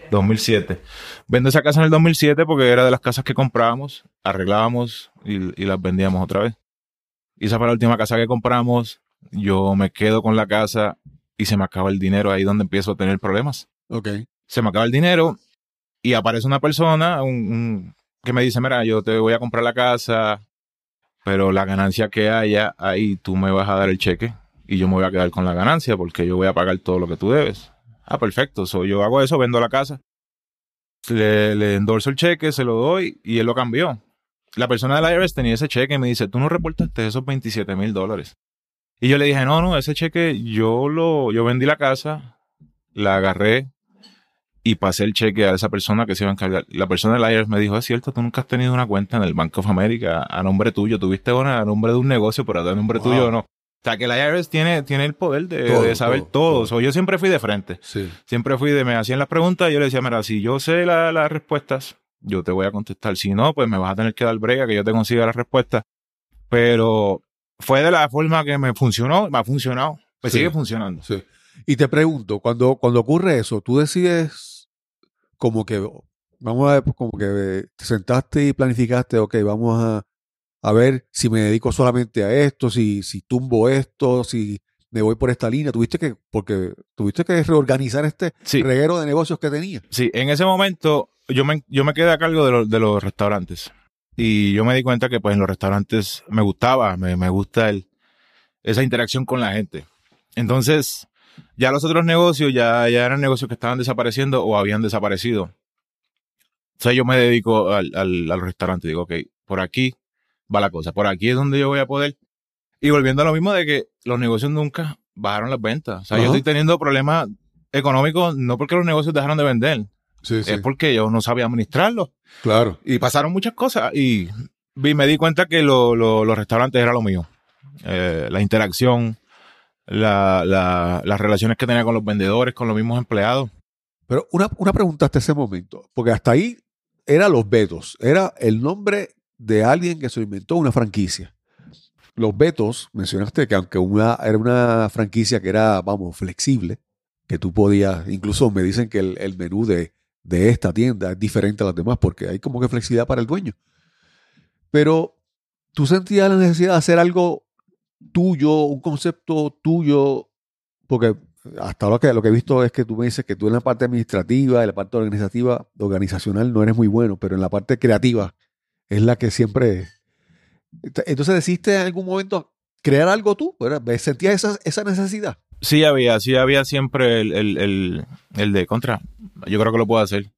2007. Vendo esa casa en el 2007 porque era de las casas que comprábamos, arreglábamos y, y las vendíamos otra vez. Y esa fue la última casa que compramos. Yo me quedo con la casa y se me acaba el dinero ahí donde empiezo a tener problemas. Ok. Se me acaba el dinero y aparece una persona un- un- que me dice, mira, yo te voy a comprar la casa, pero la ganancia que haya ahí tú me vas a dar el cheque y yo me voy a quedar con la ganancia porque yo voy a pagar todo lo que tú debes. Ah, perfecto. So, yo hago eso, vendo la casa, le, le endorso el cheque, se lo doy y él lo cambió. La persona del IRS tenía ese cheque y me dice, tú no reportaste esos 27 mil dólares. Y yo le dije, no, no, ese cheque yo lo, yo vendí la casa, la agarré y pasé el cheque a esa persona que se iba a encargar. La persona del IRS me dijo, es cierto, tú nunca has tenido una cuenta en el Bank of America a nombre tuyo. Tuviste una a nombre de un negocio, pero a nombre Wow. tuyo no. O sea, que el IRS tiene, tiene el poder de, Todo, de saber todo, todo. todo. So, yo siempre fui de frente. Sí. Siempre fui de, me hacían las preguntas y yo le decía, mira, si yo sé la- las respuestas, yo te voy a contestar. Si no, pues me vas a tener que dar brega que yo te consiga las respuestas. Pero fue de la forma que me funcionó, me ha funcionado. Pues Sí. sigue funcionando. Sí. Y te pregunto, cuando, cuando ocurre eso, tú decides como que, vamos a ver, pues, como que te sentaste y planificaste, ok, vamos a, a ver si me dedico solamente a esto, si, si tumbo esto, si me voy por esta línea. Tuviste que, porque tuviste que reorganizar este Sí. reguero de negocios que tenía. Sí, en ese momento yo me, yo me quedé a cargo de, los- de los restaurantes. Y yo me di cuenta que pues en los restaurantes me gustaba, me, me gusta el, esa interacción con la gente. Entonces, ya los otros negocios ya, ya eran negocios que estaban desapareciendo o habían desaparecido. O sea, yo me dedico al, al, al restaurante. Digo, ok, por aquí va la cosa. Por aquí es donde yo voy a poder. Y volviendo a lo mismo de que los negocios nunca bajaron las ventas. O sea, yo estoy teniendo problemas económicos no porque los negocios dejaron de vender, Sí, es porque yo no sabía administrarlo. Claro. Y pasaron muchas cosas y vi- me di cuenta que lo- lo- los restaurantes era lo mío. Eh, la interacción, la- la- las relaciones que tenía con los vendedores, con los mismos empleados. Pero una, una pregunta hasta ese momento, porque hasta ahí era Los Betos, era el nombre de alguien que se inventó una franquicia. Los Betos, mencionaste que aunque una, era una franquicia que era, vamos, flexible, que tú podías, incluso me dicen que el, el menú de, de esta tienda es diferente a las demás porque hay como que flexibilidad para el dueño. Pero tú sentías la necesidad de hacer algo tuyo, un concepto tuyo, porque hasta ahora que lo que he visto es que tú me dices que tú en la parte administrativa, en la parte organizativa, organizacional no eres muy bueno, pero en la parte creativa es la que siempre... Entonces decidiste en algún momento crear algo tú, ¿verdad? ¿sentías esa, esa necesidad? Sí había, sí había siempre el, el- el- el de contra. Yo creo que lo puedo hacer.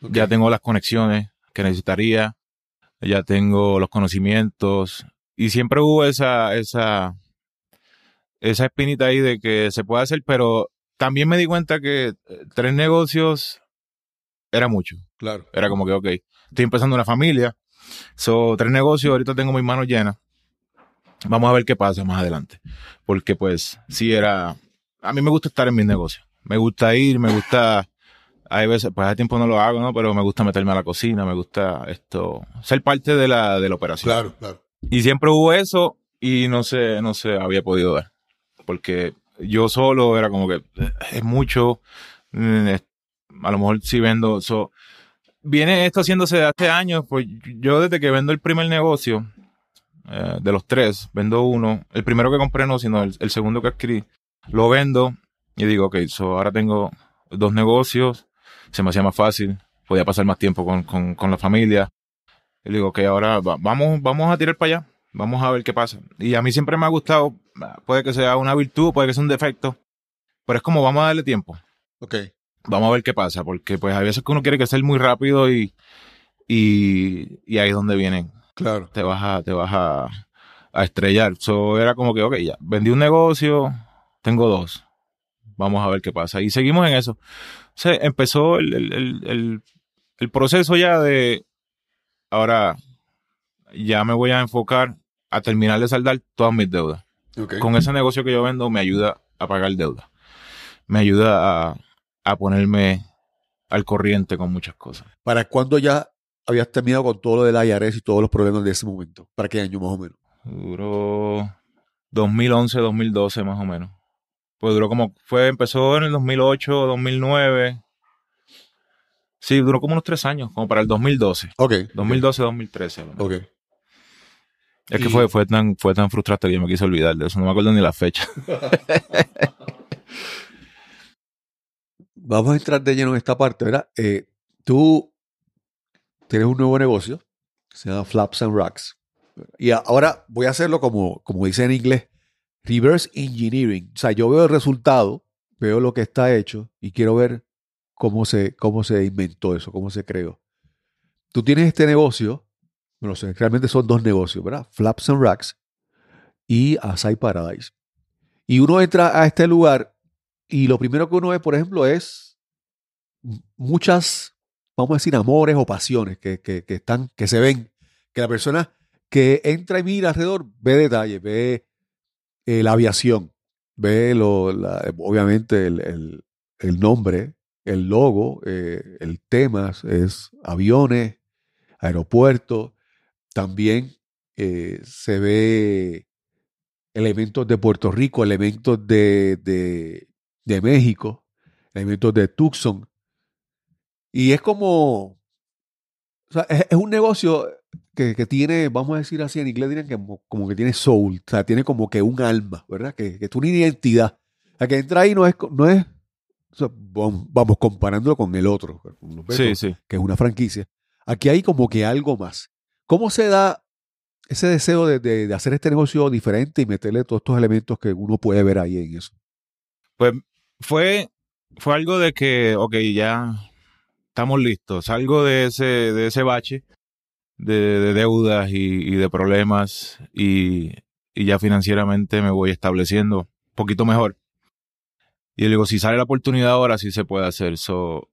Ya tengo las conexiones que necesitaría, ya tengo los conocimientos y siempre hubo esa, esa, esa espinita ahí de que se puede hacer, pero también me di cuenta que eh, tres negocios era mucho. Claro. Era como que, ok, estoy empezando una familia, so, tres negocios, ahorita tengo mis manos llenas. Vamos a ver qué pasa más adelante. Porque pues sí era, a mí me gusta estar en mis negocios. Me gusta ir, me gusta, hay veces, pues hace tiempo no lo hago, ¿no? Pero me gusta meterme a la cocina, me gusta esto, ser parte de la, de la operación. Claro, claro. Y siempre hubo eso y no se, no se había podido dar. Porque yo solo era como que eh, es mucho. mm, A lo mejor si vendo. so, viene esto haciéndose de hace años. Pues yo desde que vendo el primer negocio, eh, de los tres, vendo uno. El primero que compré no, sino el, el segundo que adquirí. Lo vendo y digo, ok, so ahora tengo dos negocios. Se me hacía más fácil. Podía pasar más tiempo con, con, con la familia. Y digo, ok, ahora va- vamos, vamos a tirar para allá. Vamos a ver qué pasa. Y a mí siempre me ha gustado, puede que sea una virtud, puede que sea un defecto, pero es como vamos a darle tiempo. Ok. Vamos a ver qué pasa, porque pues hay veces que uno quiere que sea muy rápido y, y, y ahí es donde vienen. Claro. Te vas a, te vas a, a estrellar. So, era como que, ok, ya, vendí un negocio, tengo dos. Vamos a ver qué pasa. Y seguimos en eso. Se empezó el, el, el, proceso ya de, ahora ya me voy a enfocar a terminar de saldar todas mis deudas. Con ese negocio que yo vendo me ayuda a pagar deuda. Me ayuda a, a ponerme al corriente con muchas cosas. ¿Para cuándo ya habías terminado con todo lo del IRS y todos los problemas de ese momento? ¿Para qué año más o menos? Duró 2011, 2012 más o menos. Pues duró como, fue, empezó en el 2008, 2009. Sí, duró como unos tres años, como para el 2012. Ok. 2012, 2013. a lo mejor. Ok. Es que fue, fue, tan, fue tan frustrante que yo me quise olvidar de eso. No me acuerdo ni la fecha. Vamos a entrar de lleno en esta parte, ¿verdad? Eh, tú tienes un nuevo negocio, se llama Flaps and Racks. Y ahora voy a hacerlo como, como dice en inglés, reverse engineering. O sea, yo veo el resultado, veo lo que está hecho y quiero ver cómo se, cómo se inventó eso, cómo se creó. Tú tienes este negocio, no sé, realmente son dos negocios, ¿verdad? Flaps and Racks y Asai Paradise. Y uno entra a este lugar y lo primero que uno ve, por ejemplo, es muchas, vamos a decir, amores o pasiones que, que- están, que se ven, que la persona que entra y mira alrededor ve detalles, ve eh, la aviación, ve lo, obviamente el, el- nombre, el logo, eh, el tema es aviones, aeropuertos, también eh, se ve elementos de Puerto Rico, elementos de, de México, elementos de Tucson. Y es como, o sea, es, es un negocio que, que tiene, vamos a decir así, en inglés dirían que como, como que tiene soul, o sea, tiene como que un alma, ¿verdad? Que, que tiene una identidad. La que entra ahí no es, no es o sea, vamos, vamos comparándolo con el otro, con los Sí, sí. que es una franquicia. Aquí hay como que algo más. ¿Cómo se da ese deseo de, de- de hacer este negocio diferente y meterle todos estos elementos que uno puede ver ahí en eso? Pues fue, fue algo de que, ok, ya estamos listos. Salgo de ese, de ese bache de, de deudas y, y de problemas y, y ya financieramente me voy estableciendo un poquito mejor. Y yo digo, si sale la oportunidad ahora, sí se puede hacer. So,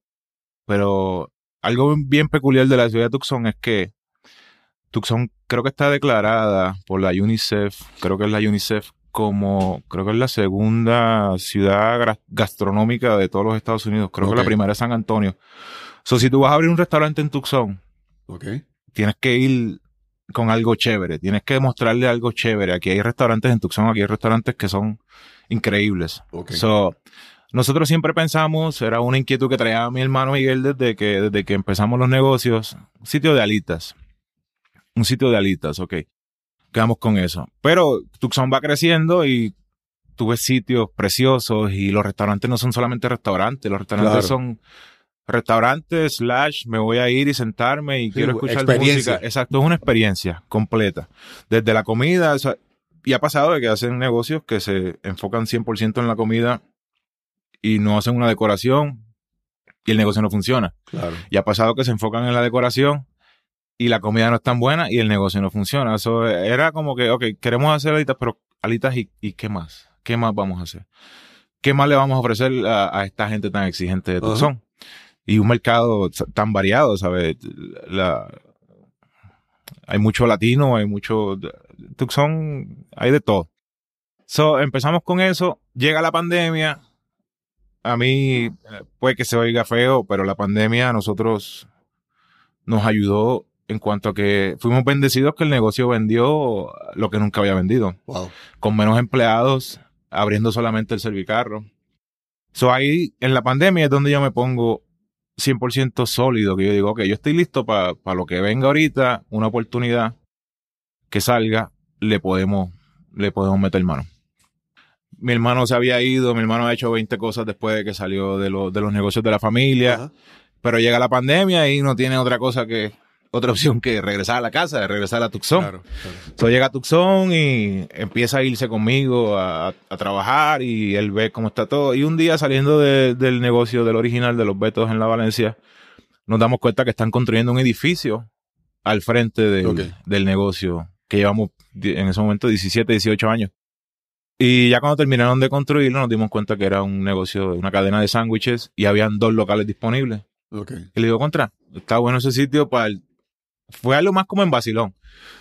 pero algo bien peculiar de la ciudad de Tucson es que Tucson creo que está declarada por la UNICEF, creo que es la UNICEF como, creo que es la segunda ciudad gastronómica de todos los Estados Unidos. Creo que la primera es San Antonio. So, si tú vas a abrir un restaurante en Tucson, tienes que ir con algo chévere, tienes que mostrarle algo chévere. Aquí hay restaurantes en Tucson, aquí hay restaurantes que son increíbles. Ok. So, nosotros siempre pensamos, era una inquietud que traía mi hermano Miguel desde que, desde que empezamos los negocios, un sitio de alitas. Un sitio de alitas, ok. Quedamos con eso. Pero Tucson va creciendo y tú ves sitios preciosos y los restaurantes no son solamente restaurantes, los restaurantes Claro. son restaurantes, slash, me voy a ir y sentarme y Sí, quiero escuchar música. Exacto, es una experiencia completa. Desde la comida, o sea, y ha pasado de que hacen negocios que se enfocan 100% en la comida y no hacen una decoración y el negocio no funciona. Claro. Y ha pasado que se enfocan en la decoración y la comida no es tan buena y el negocio no funciona. Eso era como que, ok, queremos hacer alitas, pero alitas y, y qué más? ¿Qué más vamos a hacer? ¿Qué más le vamos a ofrecer a, a esta gente tan exigente de. Tucson? Y un mercado tan variado, ¿sabes? La, hay mucho latino, hay mucho... Tucson, hay de todo. So, empezamos con eso, llega la pandemia. A mí eh, puede que se oiga feo, pero la pandemia a nosotros nos ayudó en cuanto a que fuimos bendecidos que el negocio vendió lo que nunca había vendido, Wow. con menos empleados, abriendo solamente el servicarro. So ahí en la pandemia es donde yo me pongo 100% sólido, que yo digo, ok, yo estoy listo para lo que venga ahorita, una oportunidad que salga, le podemos, le podemos meter mano. Mi hermano se había ido, mi hermano ha hecho 20 cosas después de que salió de, los de los negocios de la familia, Ajá. pero llega la pandemia y no tiene otra cosa que, otra opción que regresar a la casa, de regresar a Tucson. Claro, claro. So, llega a Tucson y empieza a irse conmigo a, a trabajar y él ve cómo está todo. Y un día saliendo de- del negocio del original de los Betos en la Valencia, nos damos cuenta que están construyendo un edificio al frente del, negocio que llevamos en ese momento 17, 18 años. Y ya cuando terminaron de construirlo nos dimos cuenta que era un negocio, una cadena de sándwiches y habían dos locales disponibles. Ok. Y le digo, contra, está bueno ese sitio para el... Fue algo más como en Basilón.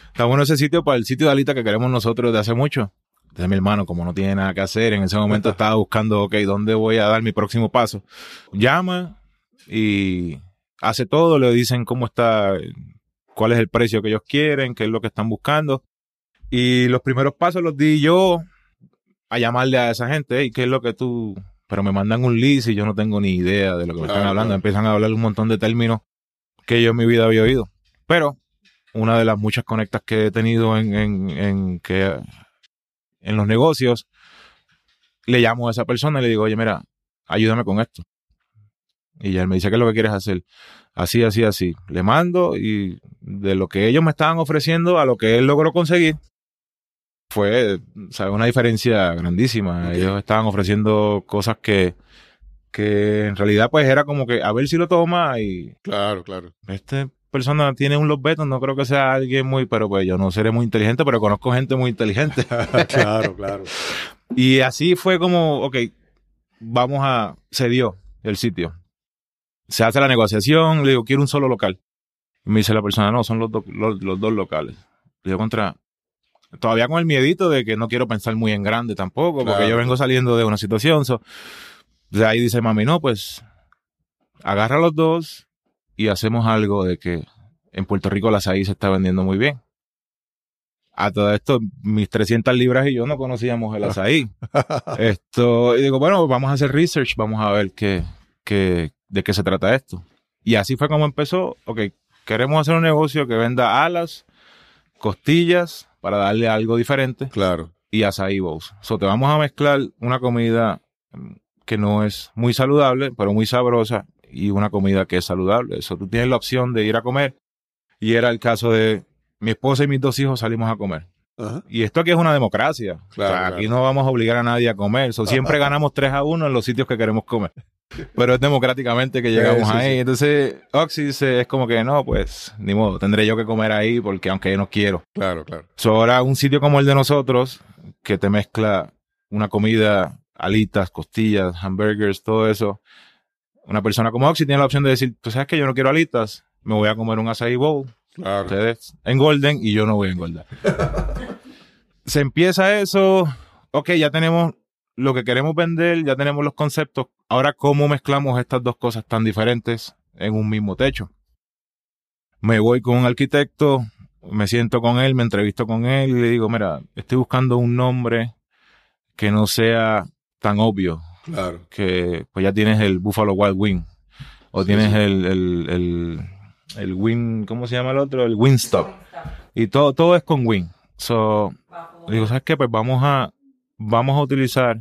Está bueno ese sitio para el sitio de alita que queremos nosotros de hace mucho. Entonces mi hermano, como no tiene nada que hacer, en ese momento estaba buscando, ok, ¿dónde voy a dar mi próximo paso? Llama y hace todo, le dicen cómo está, cuál es el precio que ellos quieren, qué es lo que están buscando. Y los primeros pasos los di yo. a llamarle a esa gente, y ¿qué es lo que tú...? Pero me mandan un list y yo no tengo ni idea de lo que me están Claro, hablando. Empiezan a hablar un montón de términos que yo en mi vida había oído. Pero una de las muchas conectas que he tenido en, en, en que en los negocios, le llamo a esa persona y le digo, oye, mira, ayúdame con esto. Y ya él me dice, ¿qué es lo que quieres hacer? Así, así, así. Le mando y de lo que ellos me estaban ofreciendo a lo que él logró conseguir, fue ¿sabes? una diferencia grandísima. Ellos estaban ofreciendo cosas que, que en realidad pues era como que a ver si lo toma y Claro, claro. esta persona tiene un los betos, no creo que sea alguien muy, pero pues yo no seré muy inteligente, pero conozco gente muy inteligente. claro, claro. Y así fue como, ok, vamos a, se dio el sitio. Se hace la negociación, le digo, quiero un solo local. Y me dice la persona, no, son los, do- los, los dos locales. Le digo, contra, todavía con el miedito de que no quiero pensar muy en grande tampoco, porque yo vengo saliendo de una situación. so- de ahí dice mami, no, pues agarra los dos y hacemos algo de que en Puerto Rico la azaí se está vendiendo muy bien. A todo esto, mis 300 libras y yo no conocíamos el azaí. esto, y digo, bueno, vamos a hacer research, vamos a ver qué, qué, de qué se trata esto. Y así fue como empezó. Ok, queremos hacer un negocio que venda alas, costillas, para darle algo diferente Claro. y açaí bowls. So, te vamos a mezclar una comida que no es muy saludable, pero muy sabrosa, y una comida que es saludable. Eso tú tienes la opción de ir a comer. Y era el caso de mi esposa y mis dos hijos salimos a comer. Ajá. Y esto aquí es una democracia. Claro, O sea, aquí claro. no vamos a obligar a nadie a comer. So, siempre ganamos 3 a 1 en los sitios que queremos comer. Pero es democráticamente que llegamos Sí, sí, ahí. sí. Entonces, Oxy dice, es como que no, pues, ni modo, tendré yo que comer ahí porque aunque yo no quiero. Claro, claro. So, ahora un sitio como el de nosotros, que te mezcla una comida, alitas, costillas, hamburgers, todo eso. Una persona como Oxy tiene la opción de decir, tú sabes que yo no quiero alitas, me voy a comer un acai bowl, Claro. ustedes engorden y yo no voy a engordar. Se empieza eso, ok, ya tenemos lo que queremos vender, ya tenemos los conceptos. Ahora, ¿cómo mezclamos estas dos cosas tan diferentes en un mismo techo? Me voy con un arquitecto, me siento con él, me entrevisto con él y le digo, mira, estoy buscando un nombre que no sea tan obvio, Claro. que pues ya tienes el Buffalo Wild Wing, o Sí, tienes sí. El, el, el, el Wing, ¿cómo se llama el otro? El Wingstop. Y todo, todo es con Wing. So, digo, ¿sabes qué? Pues vamos a, vamos a utilizar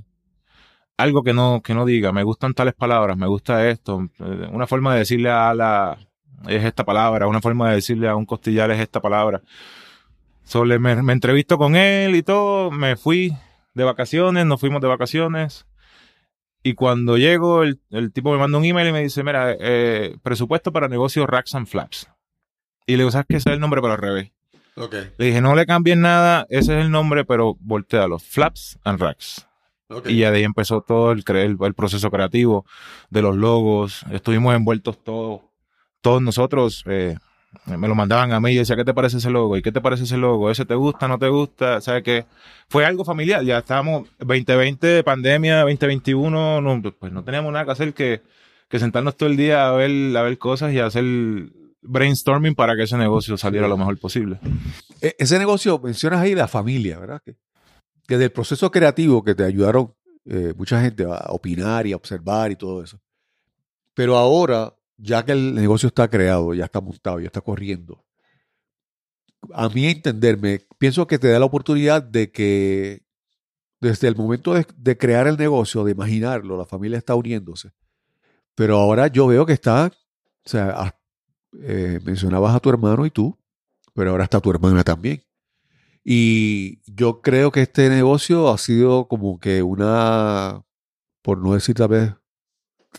algo que no, que no diga, me gustan tales palabras, me gusta esto. Eh, Una forma de decirle a la, es esta palabra, una forma de decirle a un costillar es esta palabra. So, le- me, me entrevisto con él y todo, me fui de vacaciones, nos fuimos de vacaciones. Y cuando llego, el, el tipo me manda un email y me dice, mira, eh, presupuesto para negocio Racks and Flaps. Y le digo, ¿sabes qué? Ese es el nombre, pero al revés. Le dije, no le cambien nada, ese es el nombre, pero voltealo. Flaps and Racks. Ok. Y ya de ahí empezó todo el, el, el proceso creativo de los logos. Estuvimos envueltos todos, todos nosotros. eh, me lo mandaban a mí y decía, ¿qué te parece ese logo? ¿Y qué te parece ese logo? ¿Ese te gusta? ¿No te gusta? O sea que fue algo familiar. Ya estábamos 2020, pandemia, 2021, no, pues no teníamos nada que hacer que, que sentarnos todo el día a ver, a ver cosas y hacer brainstorming para que ese negocio saliera lo mejor posible. E- ese negocio, mencionas ahí la familia, ¿verdad? Que, que del proceso creativo que te ayudaron eh, mucha gente a opinar y a observar y todo eso. Pero ahora, ya que el negocio está creado, ya está montado, ya está corriendo, a mí entenderme, pienso que te da la oportunidad de que desde el momento de, crear el negocio, de imaginarlo, la familia está uniéndose. Pero ahora yo veo que está, o sea, a- eh, mencionabas a tu hermano y tú, pero ahora está tu hermana también. Y yo creo que este negocio ha sido como que una, por no decir tal vez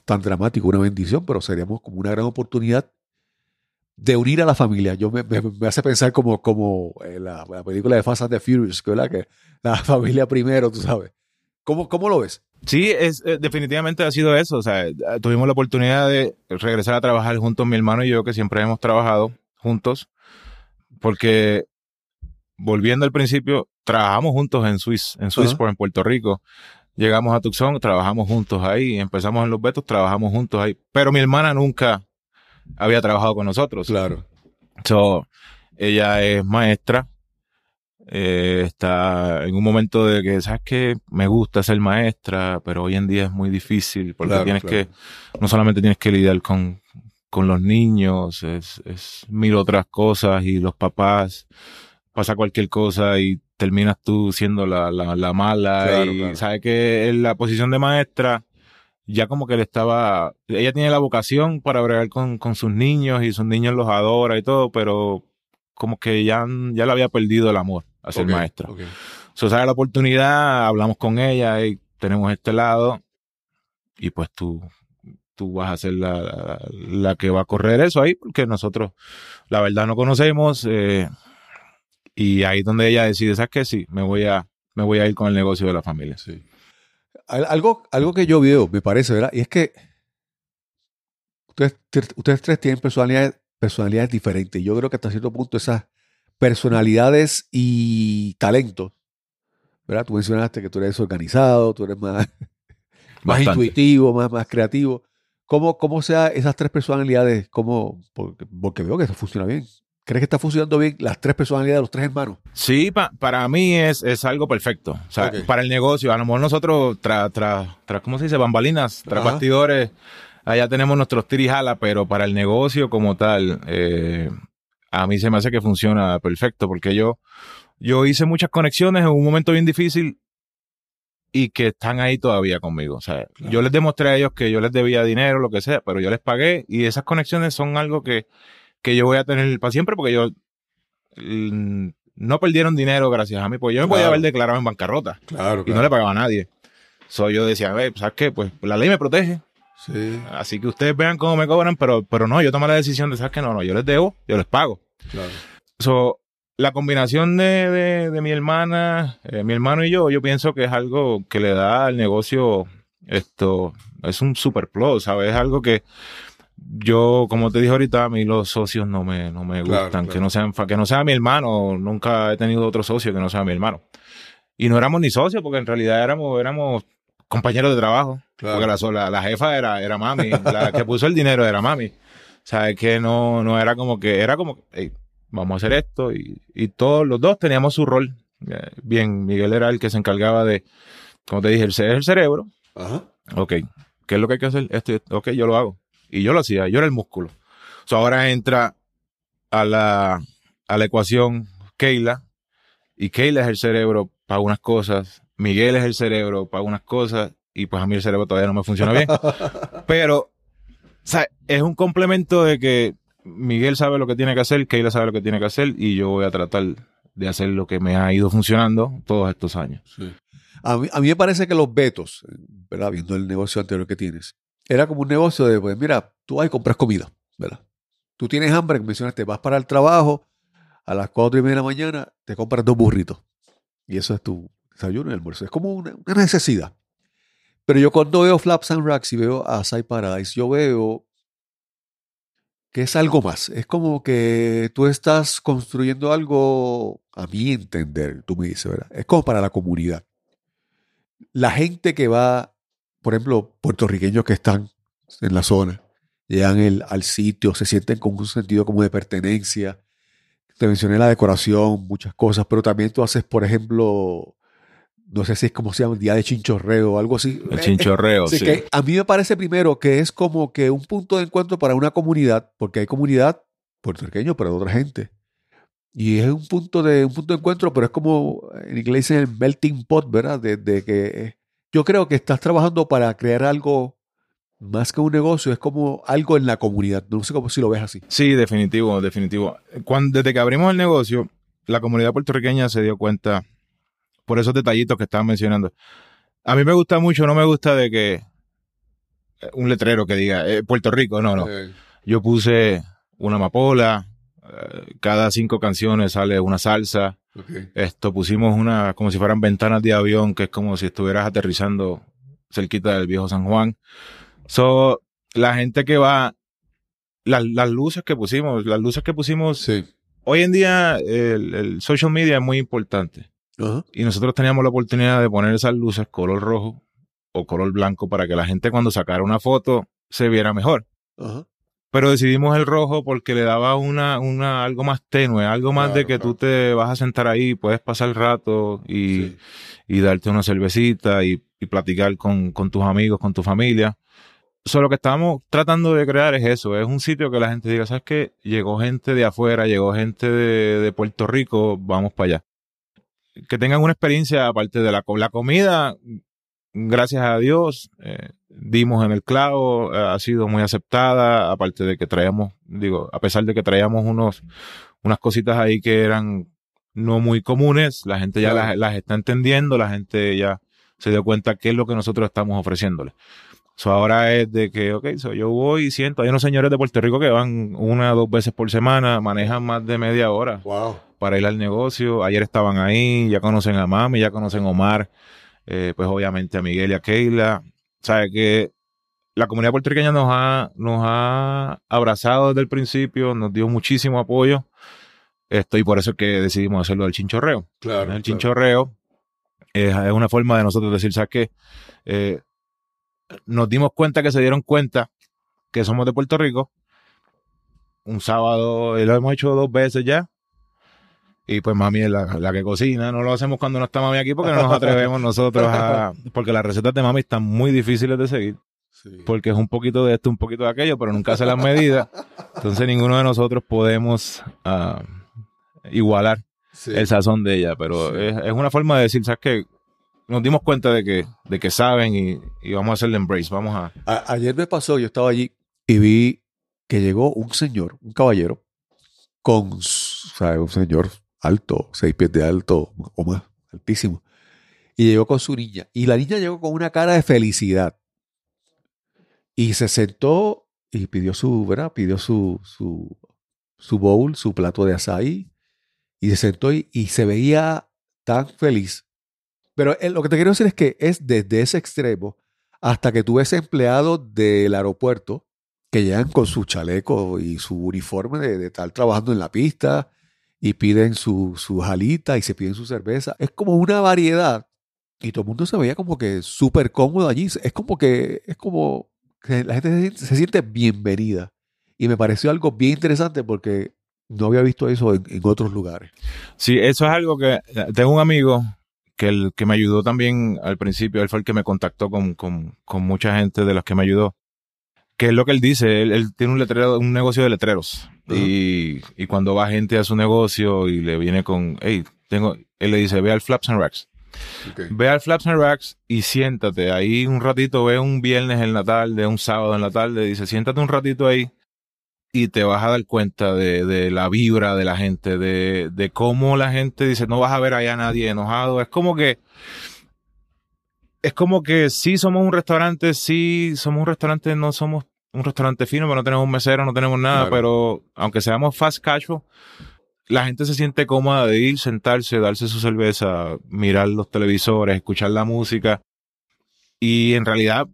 tan dramático, una bendición, pero seríamos como una gran oportunidad de unir a la familia. Yo me, me- me hace pensar como, como eh, la, la película de Fast and the Furious, que, ¿verdad? que la familia primero, tú sabes. ¿Cómo, cómo lo ves? Sí, es, eh, definitivamente ha sido eso. O sea, eh, tuvimos la oportunidad de regresar a trabajar juntos, mi hermano y yo, que siempre hemos trabajado juntos, porque volviendo al principio, trabajamos juntos en Swiss, en Swissport, en Puerto Rico. Llegamos a Tucson, trabajamos juntos ahí, empezamos en Los Betos, trabajamos juntos ahí. Pero mi hermana nunca había trabajado con nosotros. Claro. So, ella es maestra eh, está en un momento de que, ¿sabes qué? Me gusta ser maestra, pero hoy en día es muy difícil porque Claro, tienes claro. que, no solamente tienes que lidiar con, con los niños, es, es mil otras cosas y los papás, pasa cualquier cosa y terminas tú siendo la, la, la mala Claro, y claro. sabes que en la posición de maestra ya como que le estaba, ella tiene la vocación para bregar con, con sus niños y sus niños los adora y todo, pero como que ya, ya le había perdido el amor a ser Ok, maestra. ok. So, sale la oportunidad, hablamos con ella y tenemos este lado y pues tú, tú vas a ser la, la, la que va a correr eso ahí porque nosotros la verdad no conocemos eh, y ahí es donde ella decide, ¿sabes qué? Sí, me voy a, me voy a ir con el negocio de la familia. Sí. Al- Algo, algo que yo veo, me parece, ¿verdad? Y es que ustedes, ustedes tres tienen personalidades, personalidades diferentes. Yo creo que hasta cierto punto esas personalidades y talentos, ¿verdad? Tú mencionaste que tú eres organizado, tú eres más, más intuitivo, más, más creativo. ¿Cómo, ¿Cómo sea esas tres personalidades? ¿Cómo? Porque, porque veo que eso funciona bien. ¿Crees que está funcionando bien las tres personalidades de los tres hermanos? Sí, pa- para mí es, es algo perfecto. O sea, para el negocio, a lo mejor nosotros, tras, tras, tras, ¿cómo se dice? Bambalinas, tras Ajá. bastidores, allá tenemos nuestros tirijala, pero para el negocio como tal, eh, a mí se me hace que funciona perfecto, porque yo, yo hice muchas conexiones en un momento bien difícil y que están ahí todavía conmigo. O sea, Claro. yo les demostré a ellos que yo les debía dinero, lo que sea, pero yo les pagué y esas conexiones son algo que, que yo voy a tener para siempre porque yo mm, no perdieron dinero gracias a mí, porque yo me podía Claro. haber declarado en bancarrota Claro, y no le pagaba a nadie. So, yo decía, a ver, ¿sabes qué? Pues la ley me protege, Sí, así que ustedes vean cómo me cobran, pero, pero no, yo tomé la decisión de, ¿sabes qué? No, no, yo les debo, yo les pago. claro. So, la combinación de, de, de mi hermana, eh, mi hermano y yo, yo pienso que es algo que le da al negocio esto, es un super plus, ¿sabes? Es algo que yo, como te dije ahorita, a mí los socios no me, no me Claro, gustan, claro. que no sean, que no sea mi hermano, nunca he tenido otro socio que no sea mi hermano. Y no éramos ni socios, porque en realidad éramos, éramos compañeros de trabajo. Claro. Porque la, sola- la jefa era, era mami, la que puso el dinero era mami. ¿Sabes? Que no, no era como que, era como, hey, vamos a hacer esto. Y, y todos los dos teníamos su rol. Eh, Bien, Miguel era el que se encargaba de, como te dije, el, el cerebro. Ajá. Ok, ¿qué es lo que hay que hacer? Esto. ok, yo lo hago. Y yo lo hacía, yo era el músculo. So, ahora entra a la, a la ecuación Keila, y Keila es el cerebro para unas cosas, Miguel es el cerebro para unas cosas, y pues a mí el cerebro todavía no me funciona bien. Pero, o sea, es un complemento de que Miguel sabe lo que tiene que hacer, Keila sabe lo que tiene que hacer, y yo voy a tratar de hacer lo que me ha ido funcionando todos estos años. Sí. A mí, a mí me parece que los vetos, ¿verdad? Viendo el negocio anterior que tienes, era como un negocio de, pues mira, tú vas y compras comida, ¿verdad? Tú tienes hambre, mencionaste, vas para el trabajo, a las cuatro y media de la mañana te compras dos burritos. Y eso es tu desayuno y almuerzo. Es como una, una necesidad. Pero yo cuando veo Flaps and Racks y veo a Side Paradise, yo veo que es algo más. Es como que tú estás construyendo algo, a mi entender, tú me dices, ¿verdad? Es como para la comunidad. La gente que va, por ejemplo, puertorriqueños que están en la zona, llegan el- al sitio, se sienten con un sentido como de pertenencia. Te mencioné la decoración, muchas cosas, pero también tú haces, por ejemplo, no sé si es como se llama, día de chinchorreo o algo así. El Eh, chinchorreo, sí. que a mí me parece primero que es como que un punto de encuentro para una comunidad, porque hay comunidad puertorriqueño, pero de otra gente. Y es un punto de un punto de encuentro, pero es como en inglés dicen el melting pot, ¿verdad? De, de que yo creo que estás trabajando para crear algo más que un negocio, es como algo en la comunidad. No sé cómo si lo ves así. Sí, definitivo, definitivo. Cuando, desde que abrimos el negocio, la comunidad puertorriqueña se dio cuenta por esos detallitos que estaban mencionando. A mí me gusta mucho, no me gusta de que eh, un letrero que diga eh, Puerto Rico, no, no. Yo puse una amapola, eh, cada cinco canciones sale una salsa. Ok. Esto pusimos una, como si fueran ventanas de avión, que es como si estuvieras aterrizando cerquita del viejo San Juan. So, la gente que va, las, las luces que pusimos, las luces que pusimos, Sí. hoy en día el, el social media es muy importante. Ajá. Y nosotros teníamos la oportunidad de poner esas luces color rojo o color blanco para que la gente cuando sacara una foto se viera mejor. Ajá. Pero decidimos el rojo porque le daba una, una algo más tenue, algo más Claro, de que claro. tú te vas a sentar ahí, puedes pasar el rato y, Sí. y darte una cervecita y, y platicar con, con tus amigos, con tu familia. So, lo que estamos tratando de crear es eso, es un sitio que la gente diga, ¿sabes qué? Llegó gente de afuera, llegó gente de, de Puerto Rico, vamos para allá. Que tengan una experiencia aparte de la, la comida, gracias a Dios, eh, dimos en el clavo, eh, ha sido muy aceptada, aparte de que traíamos, digo, a pesar de que traíamos unos, unas cositas ahí que eran no muy comunes, la gente ya Claro. las, las está entendiendo, la gente ya se dio cuenta qué es lo que nosotros estamos ofreciéndole. So ahora es de que, ok, so yo voy y siento, hay unos señores de Puerto Rico que van una o dos veces por semana, manejan más de media hora Wow. para ir al negocio. Ayer estaban ahí, ya conocen a Mami, ya conocen a Omar, eh, pues obviamente a Miguel y a Keila. Sabe que la comunidad puertorriqueña nos ha, nos ha abrazado desde el principio, nos dio muchísimo apoyo. Esto, y por eso es que decidimos hacerlo del chinchorreo. Claro. el chinchorreo es, es una forma de nosotros decir, ¿sabes qué? Eh, nos dimos cuenta que se dieron cuenta que somos de Puerto Rico. Un sábado, lo hemos hecho dos veces ya. Y pues mami es la, la que cocina. No lo hacemos cuando no está mami aquí porque no nos atrevemos nosotros a... Porque las recetas de mami están muy difíciles de seguir. Sí. Porque es un poquito de esto, un poquito de aquello, pero nunca hace las medidas. Entonces ninguno de nosotros podemos ah, igualar Sí. el sazón de ella, pero Sí. es, es una forma de decir, ¿sabes qué? Nos dimos cuenta de que, de que saben y, y vamos a hacerle embrace, vamos a... A- ayer me pasó, yo estaba allí y vi que llegó un señor, un caballero, con, o sea, un señor alto, seis pies de alto o más, altísimo. Y llegó con su niña. Y la niña llegó con una cara de felicidad. Y se sentó y pidió su, ¿verdad? Pidió su, su, su bowl, su plato de azaí. Y se sentó y, se veía tan feliz. Pero eh, lo que te quiero decir es que es desde ese extremo hasta que tú ves empleados del aeropuerto que llegan con su chaleco y su uniforme de estar trabajando en la pista y piden su, su jalita y se piden su cerveza. Es como una variedad y todo el mundo se veía como que súper cómodo allí. Es como que es como que la gente se, siente- bienvenida. Y me pareció algo bien interesante porque no había visto eso en, otros lugares. Sí, eso es algo que... Tengo un amigo que, el, que me ayudó también al principio, él fue el que me contactó con, con, con mucha gente de los que me ayudó. Que es lo que él dice, él, él tiene un letrero, un negocio de letreros. Y, y cuando va gente a su negocio y le viene con, hey, tengo, él le dice, ve al Flaps and Racks. Ve al Flaps and Racks y siéntate ahí un ratito, ve un viernes en la tarde, un sábado en la tarde, dice, siéntate un ratito ahí y te vas a dar cuenta de, de la vibra de la gente, de, de cómo la gente dice, no vas a ver allá a nadie enojado. Es como que, es como que sí somos un restaurante, sí somos un restaurante, no somos un restaurante fino, pero no tenemos un mesero, no tenemos nada, Claro. pero aunque seamos fast casual, la gente se siente cómoda de ir, sentarse, darse su cerveza, mirar los televisores, escuchar la música. Y en realidad,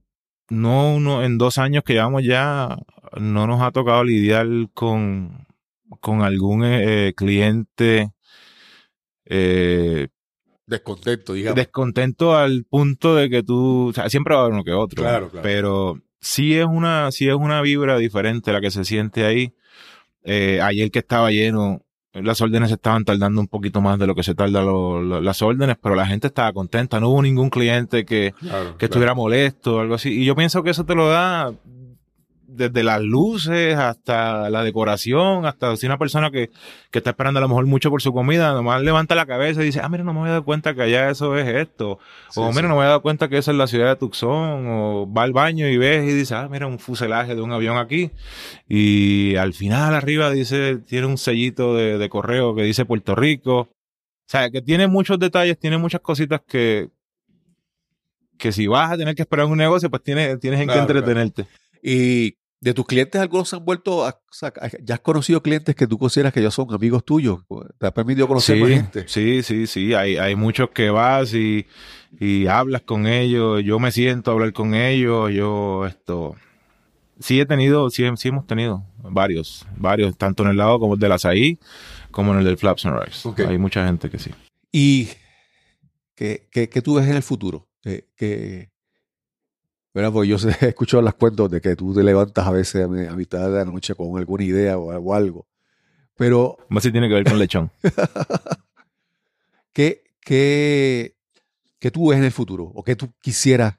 no, no en dos años que llevamos ya, no nos ha tocado lidiar con, con algún eh, eh, cliente eh, Descontento, digamos. descontento al punto de que tú, o sea, siempre va a haber uno que otro. Claro, claro. Pero sí es una, sí es una vibra diferente la que se siente ahí. Eh, ayer que estaba lleno, las órdenes estaban tardando un poquito más de lo que se tardan las órdenes, pero la gente estaba contenta. No hubo ningún cliente que, Claro, que estuviera molesto o algo así. Y yo pienso que eso te lo da desde las luces hasta la decoración, hasta si una persona que, que está esperando a lo mejor mucho por su comida, nomás levanta la cabeza y dice, ah, mira, no me había dado cuenta que allá eso es esto. Sí, o mira, sí. no me había dado cuenta que eso es la ciudad de Tucson. O va al baño y ves y dice, ah, mira, un fuselaje de un avión aquí. Y al final arriba dice, tiene un sellito de, de correo que dice Puerto Rico. O sea, que tiene muchos detalles, tiene muchas cositas que, que si vas a tener que esperar un negocio, pues tienes, tienes en Claro, que entretenerte. Y de tus clientes, algunos se han vuelto, a- o sea, ya has conocido clientes que tú consideras que ellos son amigos tuyos. ¿Te ha permitido conocer más Sí, gente? sí, sí, sí. Hay, hay muchos que vas y, y hablas con ellos. Yo me siento a hablar con ellos. Yo, esto. Sí he tenido, sí, sí hemos tenido varios, varios, tanto en el lado como el del azaí, como en el del Flaps and Rice. Hay mucha gente que sí. ¿Y qué, qué- qué tú ves en el futuro? ¿Qué, qué- ¿verdad? Porque yo he escuchado las cuentos de que tú te levantas a veces a, mi- a mitad de la noche con alguna idea o, algo. Pero, Más si tiene que ver con lechón. ¿qué, qué, ¿qué tú ves en el futuro? ¿O qué tú quisieras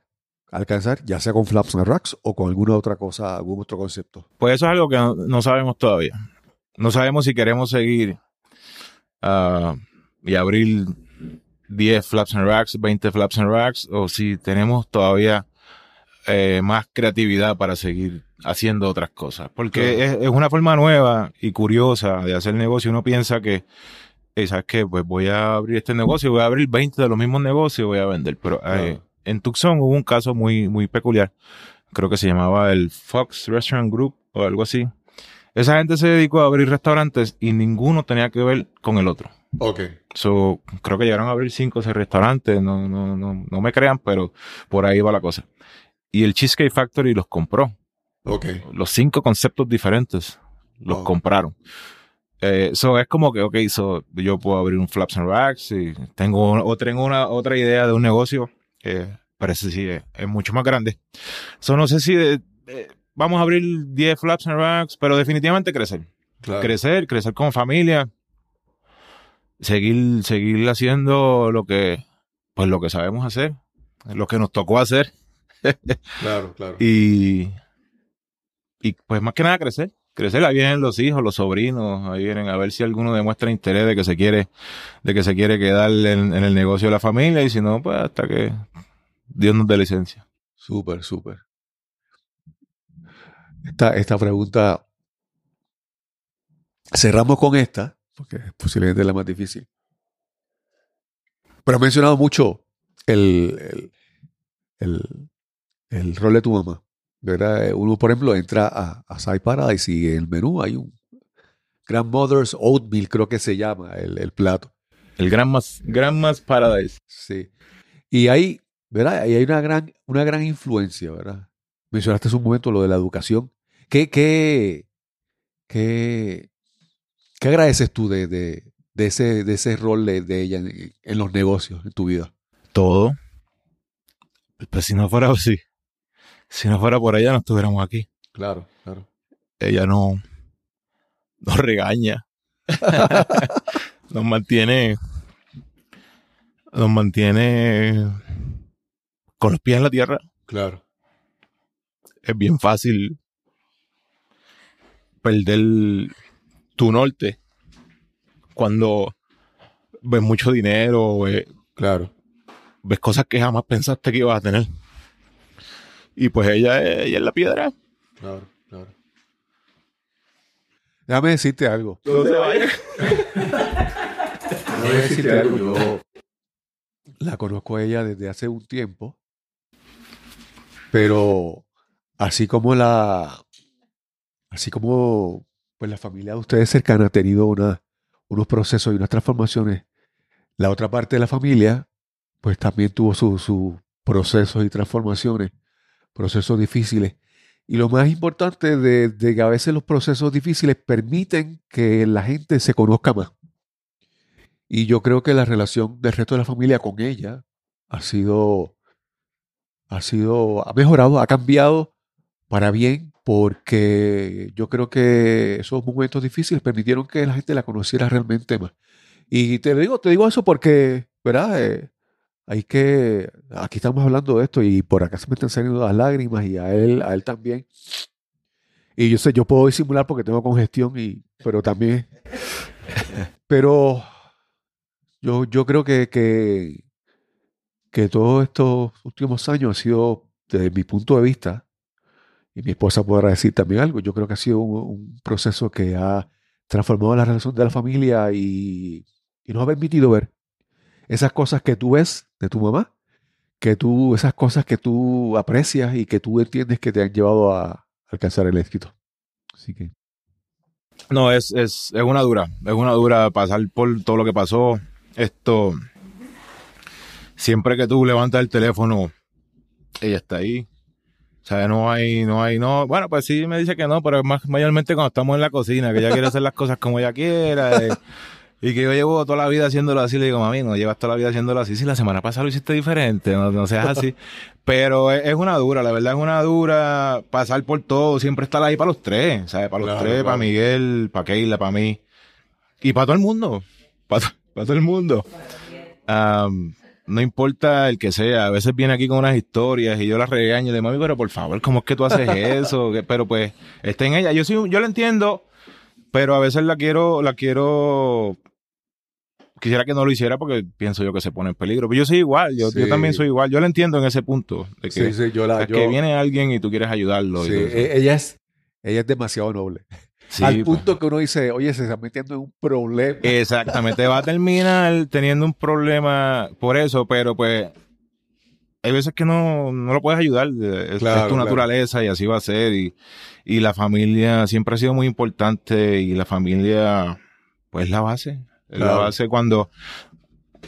alcanzar, ya sea con Flaps and Racks o con alguna otra cosa, algún otro concepto? Pues eso es algo que no, no sabemos todavía. No sabemos si queremos seguir ah, y abrir 10 flaps and racks, 20 flaps and racks, o si tenemos todavía eh, más creatividad para seguir haciendo otras cosas. Porque Claro. es, es una forma nueva y curiosa de hacer negocio. Uno piensa que, ¿sabes qué? Pues voy a abrir este negocio, voy a abrir 20 de los mismos negocios y voy a vender. Pero eh, en Tucson hubo un caso muy, muy peculiar. Creo que se llamaba el Fox Restaurant Group o algo así. Esa gente se dedicó a abrir restaurantes y ninguno tenía que ver con el otro. Ok. So, creo que llegaron a abrir cinco o seis restaurantes, no, no, no, no me crean, pero por ahí va la cosa. Y el Cheesecake Factory los compró. Los cinco conceptos diferentes los compraron. Eh, so, es como que, ok, so, yo puedo abrir un Flaps and Racks y tengo, o tengo una, otra idea de un negocio, eh, pero ese sí es, es mucho más grande. So, no sé si eh, eh, vamos a abrir 10 Flaps and Racks, pero definitivamente crecer Claro. crecer, crecer como familia, seguir, seguir haciendo lo que, pues lo que sabemos hacer, lo que nos tocó hacer Claro, claro. y, y pues más que nada crecer. Crecer, ahí vienen los hijos, los sobrinos, ahí vienen a ver si alguno demuestra interés de que se quiere, de que se quiere quedar en, en el negocio de la familia y si no, pues hasta que Dios nos dé licencia. Súper, súper. Esta, esta pregunta, cerramos con esta, porque es posiblemente la más difícil. Pero has mencionado mucho el, el, el- el rol de tu mamá, ¿verdad? Uno, por ejemplo, entra a, a Side Paradise y en el menú hay un Grandmother's Oatmeal, creo que se llama el, el plato. El Grandmas, Grandmas Paradise. Sí. Y ahí, ¿verdad? Y hay una gran, una gran influencia, ¿verdad? Mencionaste hace un momento lo de la educación. ¿Qué, qué, qué, qué agradeces tú de, de, de ese, de ese rol de, de ella en, en los negocios, en tu vida? todo. Pues si no fuera así, si no fuera por ella, no estuviéramos aquí. Claro, claro. Ella no nos regaña. nos mantiene. Nos mantiene con los pies en la tierra. Claro. Es bien fácil perder tu norte cuando ves mucho dinero, ves, Claro. ves cosas que jamás pensaste que ibas a tener. Y pues ella, es- ella es la piedra. Claro, claro. Déjame decirte algo. No se vaya. Déjame decirte algo. Yo la conozco a ella desde hace un tiempo, pero así como la, así como pues la familia de ustedes cercana ha tenido una, unos procesos y unas transformaciones, la otra parte de la familia pues también tuvo sus su procesos y transformaciones, procesos difíciles. Y lo más importante de, que a veces los procesos difíciles permiten que la gente se conozca más. Y yo creo que la relación del resto de la familia con ella ha sido, ha sido, ha mejorado, ha cambiado para bien, porque yo creo que esos momentos difíciles permitieron que la gente la conociera realmente más. Y te digo, te digo eso porque, ¿verdad? Eh, hay que, aquí estamos hablando de esto y por acá se me están saliendo las lágrimas y a él, a él también. Y yo sé, yo puedo disimular porque tengo congestión y, pero también, pero yo, yo creo que, que, que todos estos últimos años ha sido, desde mi punto de vista, y mi esposa podrá decir también algo, yo creo que ha sido un, un proceso que ha transformado la relación de la familia y, y nos ha permitido ver esas cosas que tú ves de tu mamá, que tú, esas cosas que tú aprecias y que tú entiendes que te han llevado a alcanzar el éxito. Así que, No, es, es, es una dura. Es una dura pasar por todo lo que pasó. Esto. Siempre que tú levantas el teléfono, ella está ahí. O sea, no hay, no hay, no. Bueno, pues sí me dice que no, pero más mayormente cuando estamos en la cocina, que ella quiere hacer las cosas como ella quiera. eh, Y que yo llevo toda la vida haciéndolo así, le digo, mami, no llevas toda la vida haciéndolo así. Si la semana pasada lo hiciste diferente, no, no seas así. Pero es, es una dura, la verdad es una dura pasar por todo, siempre estar ahí para los tres, ¿sabes? Para los Claro, tres, claro. para Miguel, para Keila, para mí. Y para todo el mundo. Para, to- para todo el mundo. No importa el que sea, a veces viene aquí con unas historias y yo las regaño de mami, pero por favor, ¿cómo es que tú haces eso? Pero pues, está en ella. Yo sí, yo la entiendo, pero a veces la quiero, la quiero. Quisiera que no lo hiciera porque pienso yo que se pone en peligro. Pero yo soy igual, yo, yo también soy igual. Yo la entiendo en ese punto. De que, Sí, sí, yo la. de yo- que viene alguien y tú quieres ayudarlo. sí, e- ella es, ella es demasiado noble. Sí, Al pues. punto que uno dice, oye, se está metiendo en un problema. Exactamente, va a terminar teniendo un problema por eso, pero pues hay veces que no, no lo puedes ayudar, es, es tu claro. naturaleza y así va a ser y, y la familia siempre ha sido muy importante y la familia pues es la base, Claro. base cuando,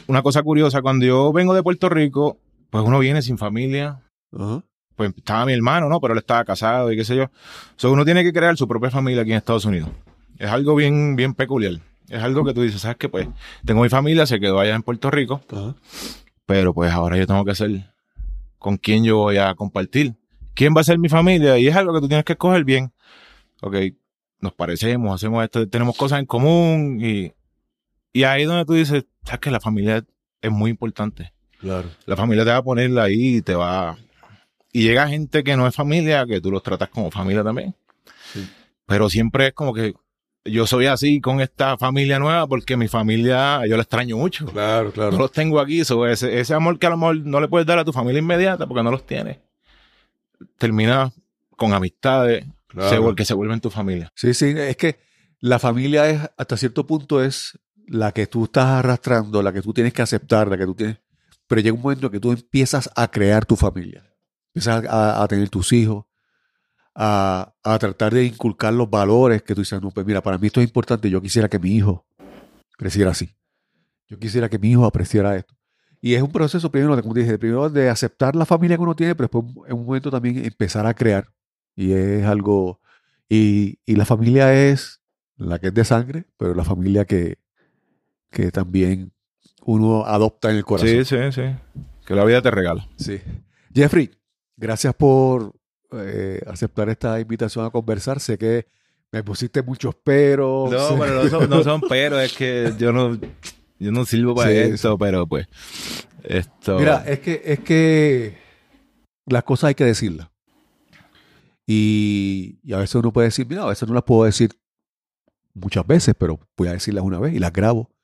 una cosa curiosa, cuando yo vengo de Puerto Rico, pues uno viene sin familia, pues estaba mi hermano, ¿no? Pero él estaba casado y qué sé yo. So, uno tiene que crear su propia familia aquí en Estados Unidos. Es algo bien, bien peculiar. Es algo que tú dices, ¿sabes qué? Pues tengo mi familia, se quedó allá en Puerto Rico, pero pues ahora yo tengo que hacer con quién yo voy a compartir. ¿Quién va a ser mi familia? Y es algo que tú tienes que escoger bien. Ok, nos parecemos, hacemos esto, tenemos cosas en común y, y ahí es donde tú dices, ¿sabes que La familia es muy importante Claro. la familia te va a poner ahí y te va... Y llega gente que no es familia, que tú los tratas como familia también. Sí. Pero siempre es como que yo soy así con esta familia nueva porque mi familia, yo la extraño mucho. Claro, claro. No los tengo aquí. so, ese, ese amor que a lo mejor no le puedes dar a tu familia inmediata porque no los tienes. Termina con amistades Claro. se, que se vuelven tu familia. Sí, sí, es que la familia es, hasta cierto punto, es la que tú estás arrastrando, la que tú tienes que aceptar, la que tú tienes. Pero llega un momento que tú empiezas a crear tu familia. Empiezas a, tener tus hijos, a, a tratar de inculcar los valores que tú dices, no, pues mira, para mí esto es importante. Yo quisiera que mi hijo creciera así. Yo quisiera que mi hijo apreciara esto. Y es un proceso, primero, como te dije, primero de aceptar la familia que uno tiene, pero después en un momento también empezar a crear. Y es algo. Y, y la familia es la que es de sangre, pero la familia que, que también uno adopta en el corazón. Sí, sí, sí. Que la vida te regala. Sí. Jeffrey, gracias por eh, aceptar esta invitación a conversar. Sé que me pusiste muchos peros. No, pero no son, no son pero, es que yo no, yo no sirvo para Sí, esto, pero pues, esto... Mira, es que, es que las cosas hay que decirlas. Y, y a veces uno puede decir, mira, a veces no las puedo decir muchas veces, pero voy a decirlas una vez y las grabo.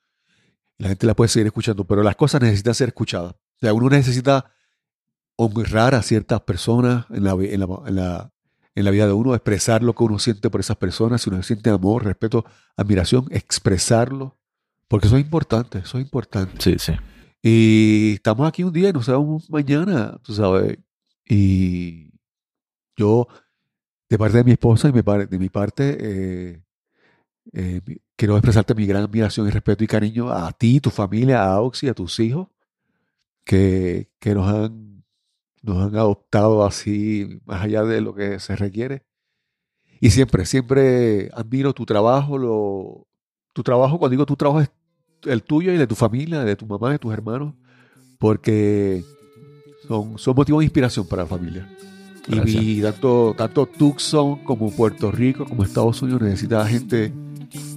La gente las puede seguir escuchando, pero las cosas necesitan ser escuchadas. O sea, uno necesita honrar a ciertas personas en la, en la, en la, en la vida de uno, expresar lo que uno siente por esas personas, si uno siente amor, respeto, admiración, expresarlo, porque eso es importante, eso es importante. sí, sí. Y estamos aquí un día y nos vemos mañana, tú sabes. Y yo, de parte de mi esposa y de mi parte, eh, eh, quiero expresarte mi gran admiración y respeto y cariño a ti, tu familia, a Oxy, a tus hijos, que, que nos, han, nos han adoptado así, más allá de lo que se requiere. Y siempre, siempre admiro tu trabajo, lo, tu trabajo, cuando digo tu trabajo es el tuyo y de tu familia, de tu mamá, de tus hermanos, porque son, son motivos de inspiración para la familia. Y Gracias. mi- tanto, tanto Tucson como Puerto Rico, como Estados Unidos, necesita gente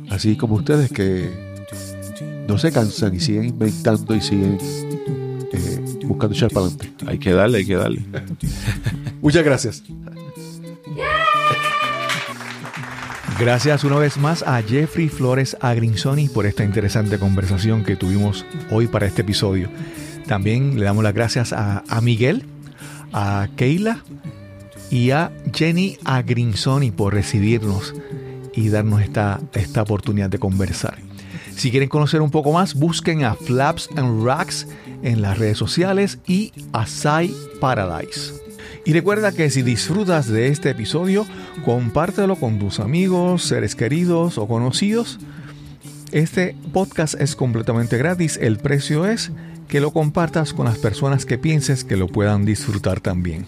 así como ustedes que no se cansan y siguen inventando y siguen eh, buscando echar para adelante. Hay que darle, hay que darle. Muchas gracias. Gracias una vez más a Jeffrey Flores Agrinsoni por esta interesante conversación que tuvimos hoy para este episodio. También le damos las gracias a, a Miguel, a Keila y a Jenny Agrinsoni por recibirnos y darnos esta, esta oportunidad de conversar. Si quieren conocer un poco más, busquen a Flaps and Racks en las redes sociales y a Sai Paradise. Y recuerda que si disfrutas de este episodio, compártelo con tus amigos, seres queridos o conocidos. Este podcast es completamente gratis. El precio es que lo compartas con las personas que pienses que lo puedan disfrutar también.